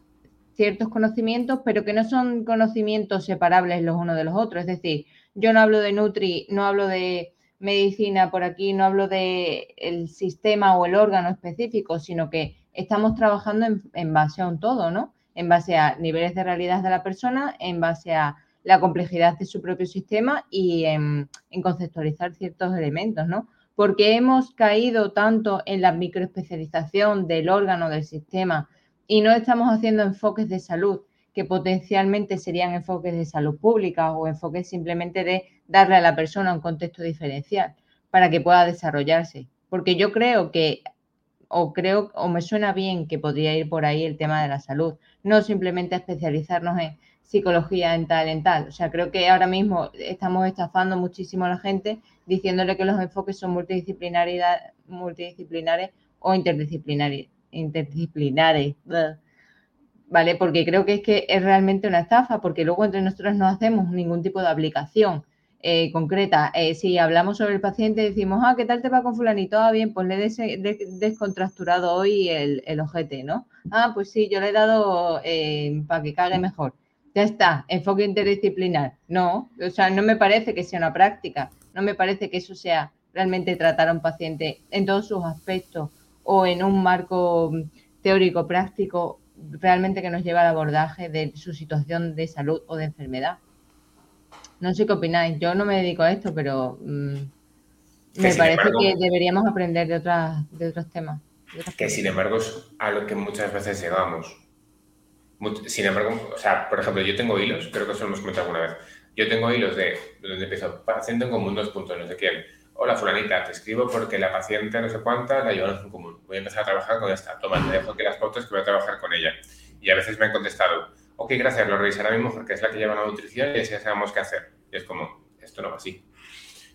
ciertos conocimientos, pero que no son conocimientos separables los unos de los otros. Es decir, yo no hablo de Nutri, no hablo de medicina por aquí, no hablo de el sistema o el órgano específico, sino que estamos trabajando en, base a un todo, ¿no? En base a niveles de realidad de la persona, en base a la complejidad de su propio sistema y en conceptualizar ciertos elementos, ¿no? Porque hemos caído tanto en la microespecialización del órgano del sistema y no estamos haciendo enfoques de salud que potencialmente serían enfoques de salud pública o enfoques simplemente de darle a la persona un contexto diferencial. para que pueda desarrollarse. Porque yo creo que, o creo, o me suena bien que podría ir por ahí el tema de la salud, no simplemente especializarnos en psicología en tal, en tal. O sea, creo que ahora mismo estamos estafando muchísimo a la gente diciéndole que los enfoques son multidisciplinares, multidisciplinares o interdisciplinares. interdisciplinares. ¿Vale? Porque creo que es que es realmente una estafa, porque luego entre nosotros no hacemos ningún tipo de aplicación eh, concreta. Eh, si hablamos sobre el paciente, decimos, ah, ¿qué tal te va con fulanito? Ah, bien, pues le he descontracturado hoy el, el, ojete, ¿no? Ah, pues sí, yo le he dado eh, para que cague mejor. Ya está, enfoque interdisciplinar. No, o sea, no me parece que sea una práctica, no me parece que eso sea realmente tratar a un paciente en todos sus aspectos o en un marco teórico práctico realmente que nos lleva al abordaje de su situación de salud o de enfermedad. No sé qué opináis. Yo no me dedico a esto, pero mm, me parece que deberíamos aprender de, otras, de otros temas. que sin embargo es a lo que muchas veces llegamos. Sin embargo, o sea, por ejemplo, yo tengo hilos, creo que eso lo hemos comentado alguna vez. Yo tengo hilos de donde empiezo, paciente en común, dos puntos, no sé quién. Hola, fulanita, te escribo porque la paciente no sé cuánta la llevamos en común. Voy a empezar a trabajar con esta. Toma, te dejo aquí las pautas que voy a trabajar con ella. Y a veces me han contestado, ok, gracias, lo revisará mi mujer, que es la que lleva la nutrición y así sabemos qué hacer. Y es como, esto no va así.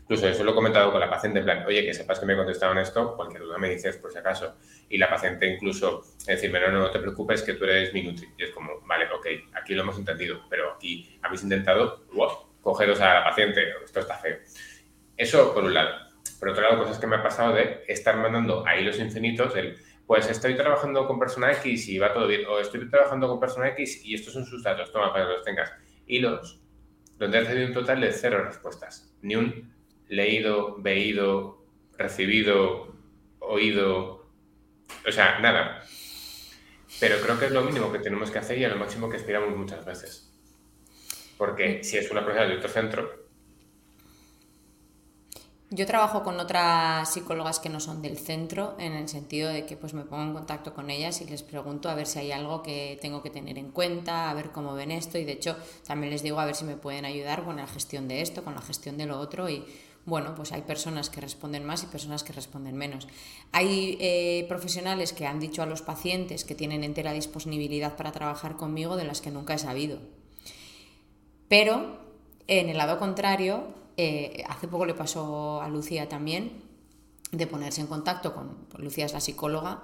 Incluso eso lo he comentado con la paciente, en plan, oye, que sepas que me contestaron esto, cualquier duda me dices por si acaso. Y la paciente incluso decirme, no, no, no te preocupes, que tú eres mi nutri. Y es como, vale, ok, aquí lo hemos entendido, pero aquí habéis intentado, wow, cogeros a la paciente, esto está feo. Eso por un lado. Por otro lado, cosas que me ha pasado de estar mandando a hilos infinitos el, pues estoy trabajando con persona X y va todo bien, o estoy trabajando con persona X y estos son sus datos, toma para que los tengas. Hilos donde has recibido un total de cero respuestas. Ni un leído, veído, recibido, oído, o sea, nada. Pero creo que es lo mínimo que tenemos que hacer y a lo máximo que aspiramos muchas veces. Porque si es una profesora de otro centro, yo trabajo con otras psicólogas que no son del centro, en el sentido de que pues me pongo en contacto con ellas y les pregunto a ver si hay algo que tengo que tener en cuenta, a ver cómo ven esto y de hecho también les digo a ver si me pueden ayudar con la gestión de esto, con la gestión de lo otro y bueno, pues hay personas que responden más y personas que responden menos. Hay eh, profesionales que han dicho a los pacientes que tienen entera disponibilidad para trabajar conmigo de las que nunca he sabido. Pero en el lado contrario, eh, hace poco le pasó a Lucía también de ponerse en contacto con, Lucía es la psicóloga,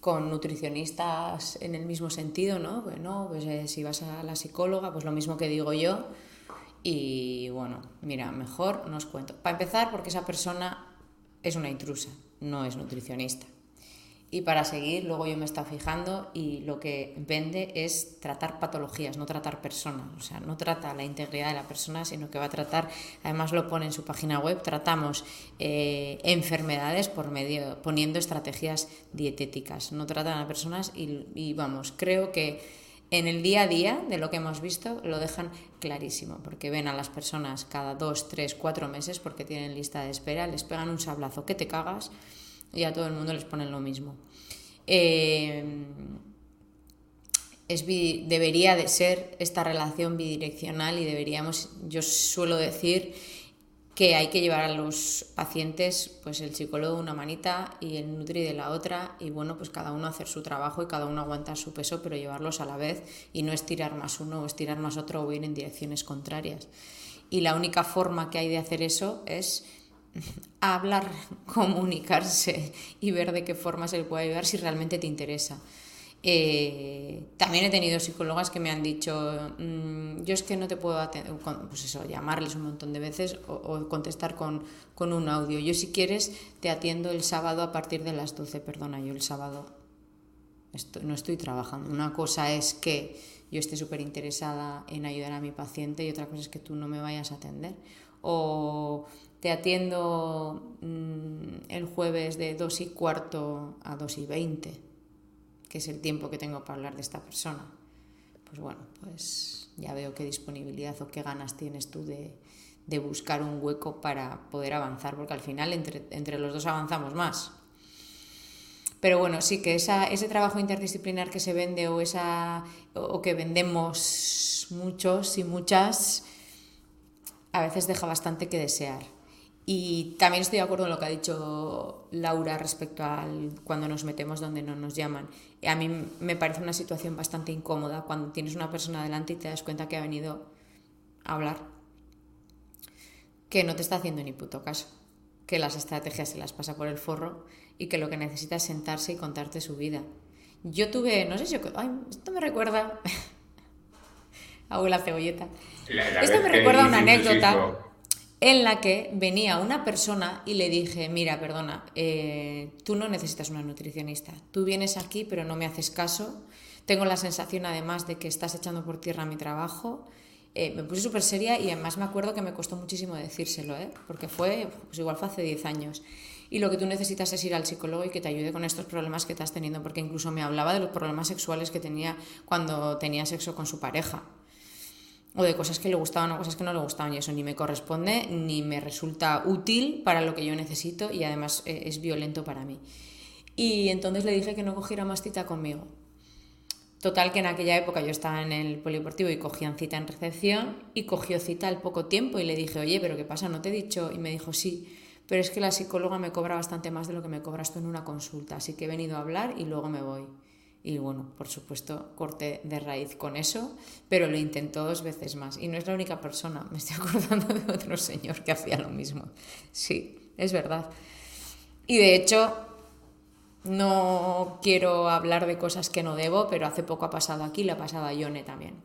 con nutricionistas en el mismo sentido, ¿no? Bueno, pues eh, si vas a la psicóloga, pues lo mismo que digo yo. Y bueno, mira, mejor no os cuento. Para empezar, porque esa persona es una intrusa, no es nutricionista. Y para seguir, luego yo me está fijando y lo que vende es tratar patologías, no tratar personas. O sea, no trata la integridad de la persona, sino que va a tratar, además lo pone en su página web, tratamos eh, enfermedades por medio, poniendo estrategias dietéticas. No tratan a personas y vamos, creo que en el día a día de lo que hemos visto lo dejan clarísimo, porque ven a las personas cada dos, tres, cuatro meses porque tienen lista de espera, les pegan un sablazo que te cagas y a todo el mundo les ponen lo mismo. Eh, es, debería de ser esta relación bidireccional y deberíamos, yo suelo decir que hay que llevar a los pacientes, pues el psicólogo de una manita y el nutri de la otra, y bueno, pues cada uno hacer su trabajo y cada uno aguantar su peso, pero llevarlos a la vez y no estirar más uno o estirar más otro o ir en direcciones contrarias. Y la única forma que hay de hacer eso es hablar, comunicarse y ver de qué forma se le puede ayudar si realmente te interesa. Eh, también he tenido psicólogas que me han dicho, mm, yo es que no te puedo atender, pues eso, llamarles un montón de veces o, contestar con, con, un audio. Yo si quieres te atiendo el sábado a partir de las 12, perdona, yo el sábado no estoy trabajando. Una cosa es que yo esté súper interesada en ayudar a mi paciente y otra cosa es que tú no me vayas a atender. O te atiendo mm, el jueves de 2 y cuarto a 2 y 20, que es el tiempo que tengo para hablar de esta persona. Pues bueno, pues ya veo qué disponibilidad o qué ganas tienes tú de, buscar un hueco para poder avanzar, porque al final entre, los dos avanzamos más. Pero bueno, sí que ese trabajo interdisciplinar que se vende o, que vendemos muchos y muchas, a veces deja bastante que desear. Y también estoy de acuerdo en lo que ha dicho Laura respecto a cuando nos metemos donde no nos llaman. A mí me parece una situación bastante incómoda cuando tienes una persona delante y te das cuenta que ha venido a hablar, que no te está haciendo ni puto caso, que las estrategias se las pasa por el forro y que lo que necesita es sentarse y contarte su vida. Yo tuve, no sé si... Ay, esto me recuerda... Abuela cebolleta. esto me recuerda una anécdota en la que venía una persona y le dije, mira, perdona, eh, tú no necesitas una nutricionista, tú vienes aquí pero no me haces caso, tengo la sensación además de que estás echando por tierra mi trabajo, eh, me puse súper seria y además me acuerdo que me costó muchísimo decírselo, ¿eh? porque fue, pues igual fue hace 10 años. Y lo que tú necesitas es ir al psicólogo y que te ayude con estos problemas que estás teniendo, porque incluso me hablaba de los problemas sexuales que tenía cuando tenía sexo con su pareja o de cosas que le gustaban o cosas que no le gustaban y eso ni me corresponde ni me resulta útil para lo que yo necesito y además eh, es violento para mí. Y entonces le dije que no cogiera más cita conmigo. Total que en aquella época yo estaba en el polideportivo y cogían cita en recepción y cogió cita al poco tiempo y le dije, oye, pero ¿qué pasa? ¿No te he dicho? Y me dijo, sí, pero es que la psicóloga me cobra bastante más de lo que me cobras tú en una consulta, así que he venido a hablar y luego me voy. Y bueno, por supuesto, corté de raíz con eso, pero lo intentó dos veces más. Y no es la única persona, me estoy acordando de otro señor que hacía lo mismo. Sí, es verdad. Y de hecho, no quiero hablar de cosas que no debo, pero hace poco ha pasado aquí, le ha pasado a Yone también.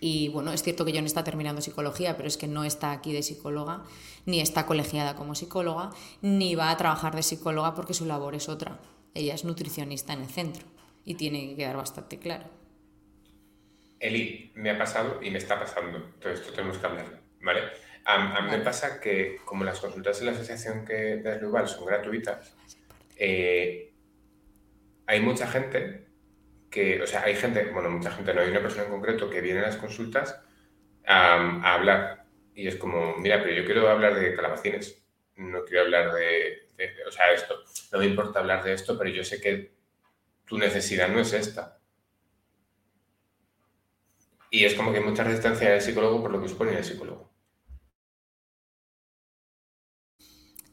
Y bueno, es cierto que Yone está terminando psicología, pero es que no está aquí de psicóloga, ni está colegiada como psicóloga, ni va a trabajar de psicóloga porque su labor es otra. Ella es nutricionista en el centro y tiene que quedar bastante claro. Eli, me ha pasado y me está pasando. Todo esto tenemos que hablar, ¿vale? A, mí me pasa que como las consultas de la asociación que de Lugal son gratuitas, eh, hay mucha gente que, o sea, hay gente, bueno, mucha gente, no hay una persona en concreto que viene a las consultas a hablar y es como, mira, pero yo quiero hablar de calabacines, no quiero hablar de, o sea, esto, no me importa hablar de esto, pero yo sé que tu necesidad no es esta. Y es como que hay mucha resistencia del psicólogo por lo que supone el psicólogo.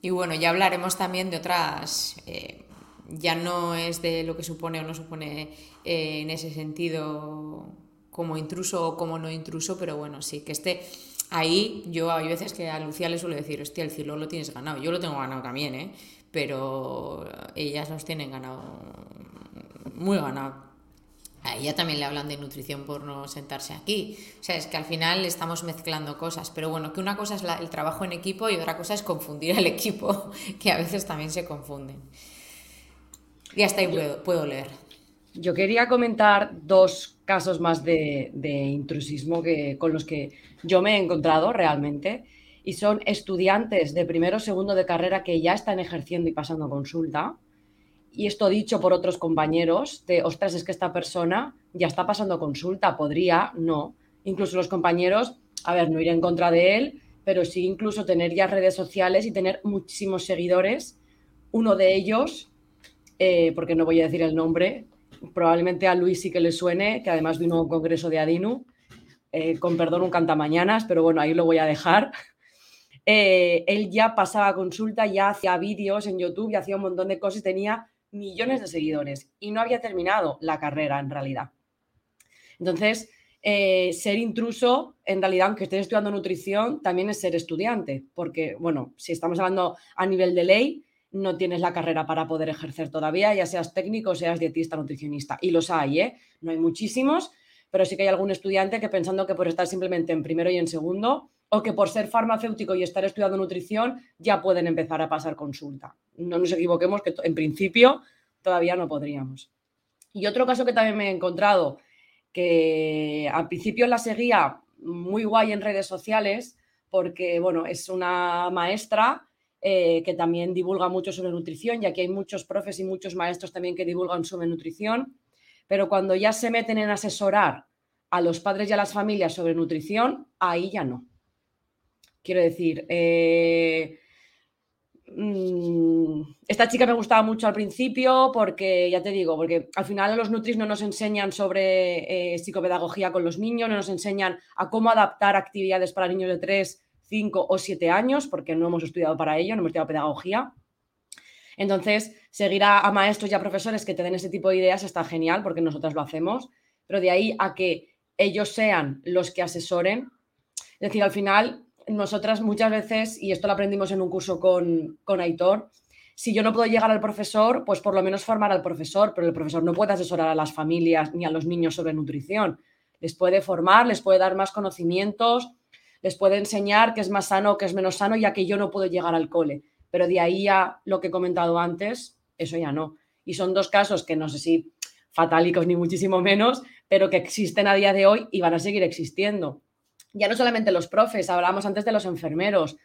Y bueno, ya hablaremos también de otras, eh, ya no es de lo que supone o no supone eh, en ese sentido como intruso o como no intruso, pero bueno, sí, que este ahí yo hay veces que a Lucía le suelo decir, hostia, el cielo lo tienes ganado. Yo lo tengo ganado también, ¿eh? Pero ellas los tienen ganado, muy ganado. A ella también le hablan de nutrición por no sentarse aquí. O sea, es que al final estamos mezclando cosas. Pero bueno, que una cosa es el trabajo en equipo y otra cosa es confundir al equipo, que a veces también se confunden. Y hasta ahí puedo leer. Yo quería comentar dos casos más de, intrusismo que, con los que yo me he encontrado realmente y son estudiantes de primero o segundo de carrera que ya están ejerciendo y pasando consulta. Y esto dicho por otros compañeros, de, ostras, es que esta persona ya está pasando consulta, podría, no. Incluso los compañeros, a ver, no ir en contra de él, pero sí incluso tener ya redes sociales y tener muchísimos seguidores. Uno de ellos, eh, porque no voy a decir el nombre, probablemente a Luis sí que le suene, que además vino a un congreso de Adinu, eh, con perdón un cantamañanas, pero bueno, ahí lo voy a dejar. Eh, él ya pasaba consulta, ya hacía vídeos en YouTube, y hacía un montón de cosas tenía millones de seguidores y no había terminado la carrera en realidad. Entonces, eh, ser intruso, en realidad, aunque estés estudiando nutrición, también es ser estudiante, porque, bueno, si estamos hablando a nivel de ley, no tienes la carrera para poder ejercer todavía, ya seas técnico, seas dietista, nutricionista. Y los hay, ¿eh? No hay muchísimos, pero sí que hay algún estudiante que pensando que por estar simplemente en primero y en segundo, o que por ser farmacéutico y estar estudiando nutrición, ya pueden empezar a pasar consulta. No nos equivoquemos que en principio todavía no podríamos. Y otro caso que también me he encontrado, que al principio la seguía muy guay en redes sociales, porque, bueno, es una maestra eh, que también divulga mucho sobre nutrición, ya que hay muchos profes y muchos maestros también que divulgan sobre nutrición, pero cuando ya se meten en asesorar a los padres y a las familias sobre nutrición, ahí ya no. Quiero decir, eh, mm, esta chica me gustaba mucho al principio porque, ya te digo, porque al final los nutris no nos enseñan sobre eh, psicopedagogía con los niños, no nos enseñan a cómo adaptar actividades para niños de 3, cinco o siete años, porque no hemos estudiado para ello, no hemos estudiado pedagogía. Entonces, seguir a, maestros y a profesores que te den ese tipo de ideas está genial, porque nosotras lo hacemos, pero de ahí a que ellos sean los que asesoren, es decir, al final, nosotras muchas veces, y esto lo aprendimos en un curso con, con Aitor, si yo no puedo llegar al profesor, pues por lo menos formar al profesor, pero el profesor no puede asesorar a las familias ni a los niños sobre nutrición. Les puede formar, les puede dar más conocimientos, les puede enseñar qué es más sano o qué es menos sano, ya que yo no puedo llegar al cole. Pero de ahí a lo que he comentado antes, eso ya no. Y son dos casos que no sé si fatálicos ni muchísimo menos, pero que existen a día de hoy y van a seguir existiendo. Ya no solamente los profes, hablábamos antes de los enfermeros,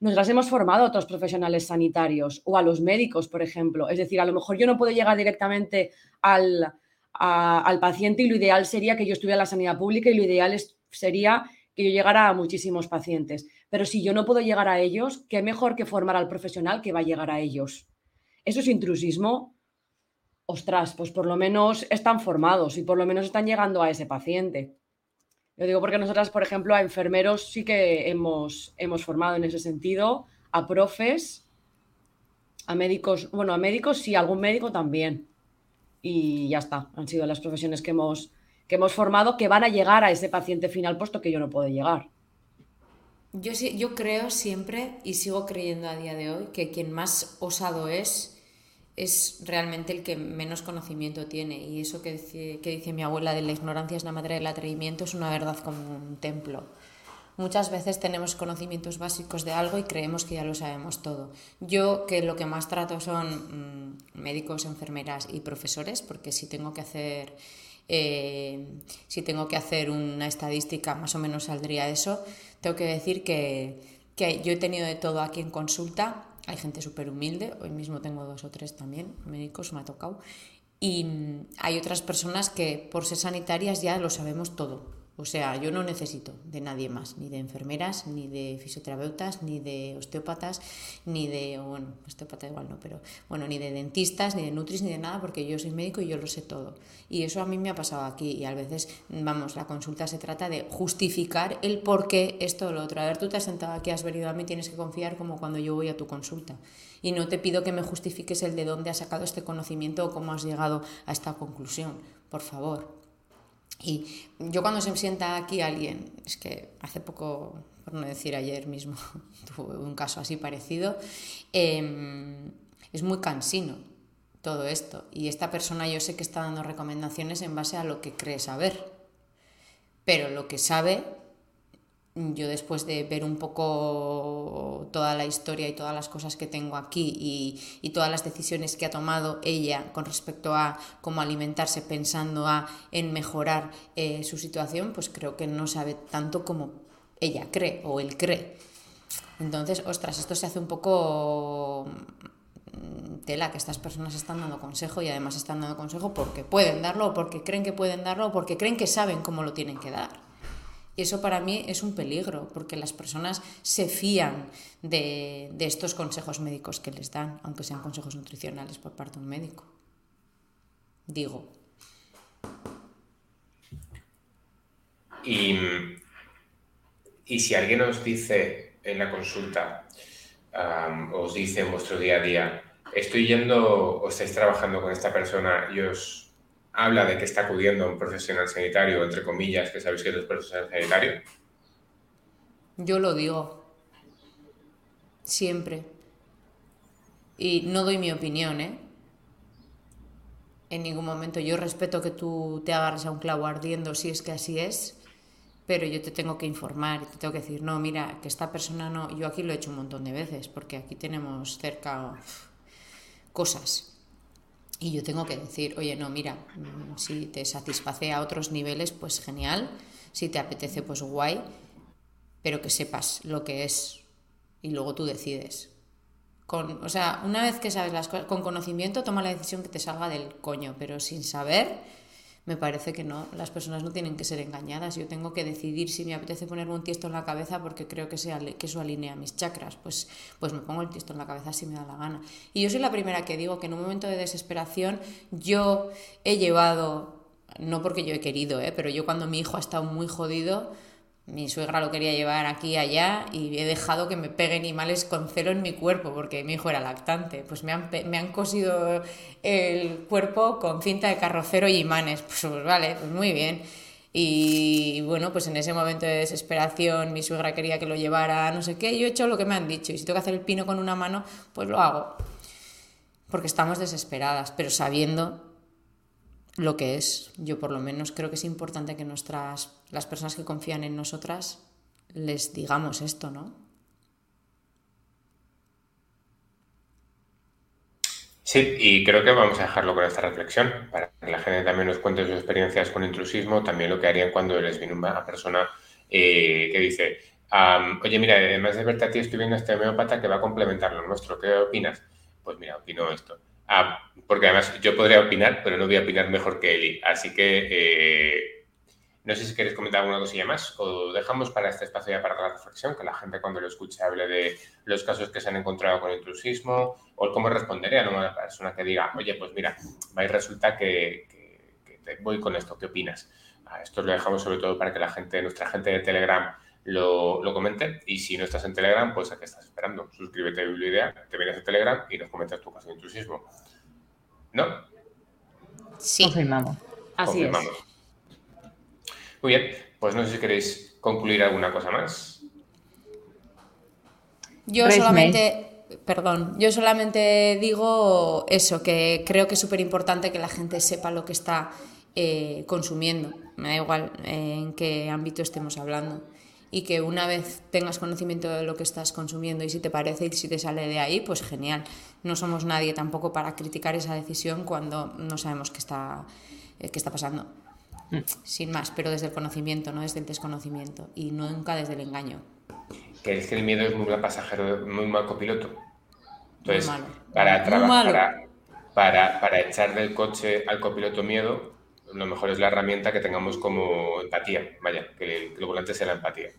nos las hemos formado a otros profesionales sanitarios o a los médicos, por ejemplo. Es decir, a lo mejor yo no puedo llegar directamente al, al paciente y lo ideal sería que yo estuviera en la sanidad pública y lo ideal sería que yo llegara a muchísimos pacientes. Pero si yo no puedo llegar a ellos, qué mejor que formar al profesional que va a llegar a ellos. Eso es intrusismo. Ostras, pues por lo menos están formados y por lo menos están llegando a ese paciente. Yo digo porque nosotras, por ejemplo, a enfermeros sí que hemos, hemos formado en ese sentido, a profes, a médicos, bueno, a médicos sí, algún médico también. Y ya está, han sido las profesiones que hemos, que hemos formado que van a llegar a ese paciente final, puesto que yo no puedo llegar. Yo, yo creo siempre y sigo creyendo a día de hoy que quien más osado es es realmente el que menos conocimiento tiene. Y eso que dice, que dice mi abuela de la ignorancia es la madre del atrevimiento es una verdad como un templo. Muchas veces tenemos conocimientos básicos de algo y creemos que ya lo sabemos todo. Yo que lo que más trato son mm, médicos, enfermeras y profesores, porque si tengo que hacer eh, si tengo que hacer una estadística más o menos saldría eso. Tengo que decir que, que yo he tenido de todo aquí en consulta hay gente súper humilde, hoy mismo tengo dos o tres también, médicos, me ha tocado. Y hay otras personas que por ser sanitarias ya lo sabemos todo. O sea, yo no necesito de nadie más, ni de enfermeras, ni de fisioterapeutas, ni de osteópatas, ni de, bueno, osteópata igual no, pero bueno, ni de dentistas, ni de nutris, ni de nada, porque yo soy médico y yo lo sé todo. Y eso a mí me ha pasado aquí y a veces, vamos, la consulta se trata de justificar el por qué esto o lo otro. A ver, tú te has sentado aquí, has venido a mí, tienes que confiar como cuando yo voy a tu consulta. Y no te pido que me justifiques el de dónde has sacado este conocimiento o cómo has llegado a esta conclusión, por favor. Y yo cuando se sienta aquí alguien, es que hace poco, por no decir ayer mismo, tuve un caso así parecido, em, es muy cansino todo esto. Y esta persona yo sé que está dando recomendaciones en base a lo que cree saber. Pero lo que sabe yo después de ver un poco toda la historia y todas las cosas que tengo aquí y, todas las decisiones que ha tomado ella con respecto a cómo alimentarse pensando a, en mejorar eh, su situación, pues creo que no sabe tanto como ella cree o él cree. Entonces, ostras, esto se hace un poco mm, tela que estas personas están dando consejo y además están dando consejo porque pueden darlo porque creen que pueden darlo porque creen que saben cómo lo tienen que dar. Y eso para mí es un peligro, porque las personas se fían de, estos consejos médicos que les dan, aunque sean consejos nutricionales por parte de un médico. Digo. Y, si alguien os dice en la consulta, os dice en vuestro día a día, estoy yendo o estáis trabajando con esta persona y os habla de que está acudiendo a un profesional sanitario, entre comillas, que sabéis que es un profesional sanitario? Yo lo digo. Siempre. Y no doy mi opinión, ¿eh? En ningún momento. Yo respeto que tú te agarres a un clavo ardiendo si es que así es, pero yo te tengo que informar, te tengo que decir, no, mira, que esta persona no. Yo aquí lo he hecho un montón de veces, porque aquí tenemos cerca cosas y yo tengo que decir, oye, no, mira, mm, si te satisface a otros niveles, pues genial. Si te apetece, pues guay. Pero que sepas lo que es y luego tú decides. Con, o sea, una vez que sabes las cosas, con conocimiento toma la decisión que te salga del coño, pero sin saber, me parece que no, las personas no tienen que ser engañadas. Yo tengo que decidir si me apetece ponerme un tiesto en la cabeza porque creo que, sea, que eso alinea mis chakras. Pues, pues me pongo el tiesto en la cabeza si me da la gana. Y yo soy la primera que digo que en un momento de desesperación yo he llevado, no porque yo he querido, ¿eh? pero yo cuando mi hijo ha estado muy jodido, mi suegra lo quería llevar aquí y allá y he dejado que me peguen animales con celo en mi cuerpo porque mi hijo era lactante. Pues me han, me han cosido el cuerpo con cinta de carrocero y imanes. Pues, pues vale, pues muy bien. Y bueno, pues en ese momento de desesperación mi suegra quería que lo llevara, no sé qué, yo he hecho lo que me han dicho y si tengo que hacer el pino con una mano, pues lo hago. Porque estamos desesperadas, pero sabiendo lo que es. Yo por lo menos creo que es importante que nuestras, las personas que confían en nosotras les digamos esto, ¿no? Sí, y creo que vamos a dejarlo con esta reflexión, para que la gente también nos cuente sus experiencias con intrusismo, también lo que harían cuando les viene una persona eh, que dice, oye, mira, además de verte a ti, estoy viendo este homeópata que va a complementar lo nuestro, ¿qué opinas? Pues mira, opino esto. Ah, porque además yo podría opinar, pero no voy a opinar mejor que Eli. Así que eh, no sé si queréis comentar alguna cosilla más o dejamos para este espacio ya para la reflexión, que la gente cuando lo escuche hable de los casos que se han encontrado con intrusismo o cómo respondería a una persona que diga, oye, pues mira, va y resulta que, voy con esto, ¿qué opinas? Ah, esto lo dejamos sobre todo para que la gente, nuestra gente de Telegram, lo, lo, comente. Y si no estás en Telegram, pues ¿a qué estás esperando? Suscríbete a Biblioidea, te vienes a Telegram y nos comentas tu caso de intrusismo. ¿No? Sí. Confirmamos. Así es. Muy bien, pues no sé si queréis concluir alguna cosa más. Yo solamente, perdón, yo solamente digo eso, que creo que es súper importante que la gente sepa lo que está eh, consumiendo. Me da igual en qué ámbito estemos hablando y que una vez tengas conocimiento de lo que estás consumiendo y si te parece y si te sale de ahí, pues genial. No somos nadie tampoco para criticar esa decisión cuando no sabemos qué está, eh, qué está pasando. Mm. Sin más, pero desde el conocimiento, no desde el desconocimiento y nunca desde el engaño. Que es que el miedo es muy mal pasajero, muy mal copiloto. Entonces, para, trabajar, para, para echar del coche al copiloto miedo, lo mejor es la herramienta que tengamos como empatía, vaya, que el, volante sea la empatía.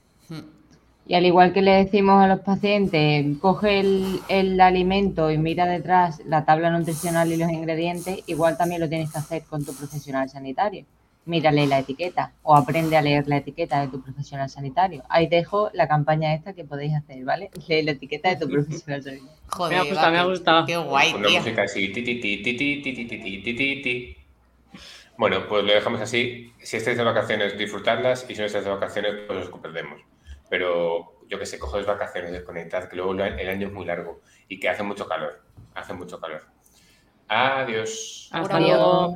Y al igual que le decimos a los pacientes, coge el, el, alimento y mira detrás la tabla nutricional y los ingredientes, igual también lo tienes que hacer con tu profesional sanitario. Mírale la etiqueta o aprende a leer la etiqueta de tu profesional sanitario. Ahí dejo la campaña esta que podéis hacer, ¿vale? Lee la etiqueta de tu profesional sanitario. Joder, me ha gustado, me ha gustado. Qué guay, Una música así, ti, ti, ti, ti, ti, ti, ti, ti, ti, ti. Bueno, pues lo dejamos así. Si estáis de vacaciones, disfrutadlas y si no estáis de vacaciones, pues os comprendemos. Pero yo que sé, cogeos vacaciones, desconectad, que luego el año es muy largo y que hace mucho calor. Hace mucho calor. Adiós. Hasta luego.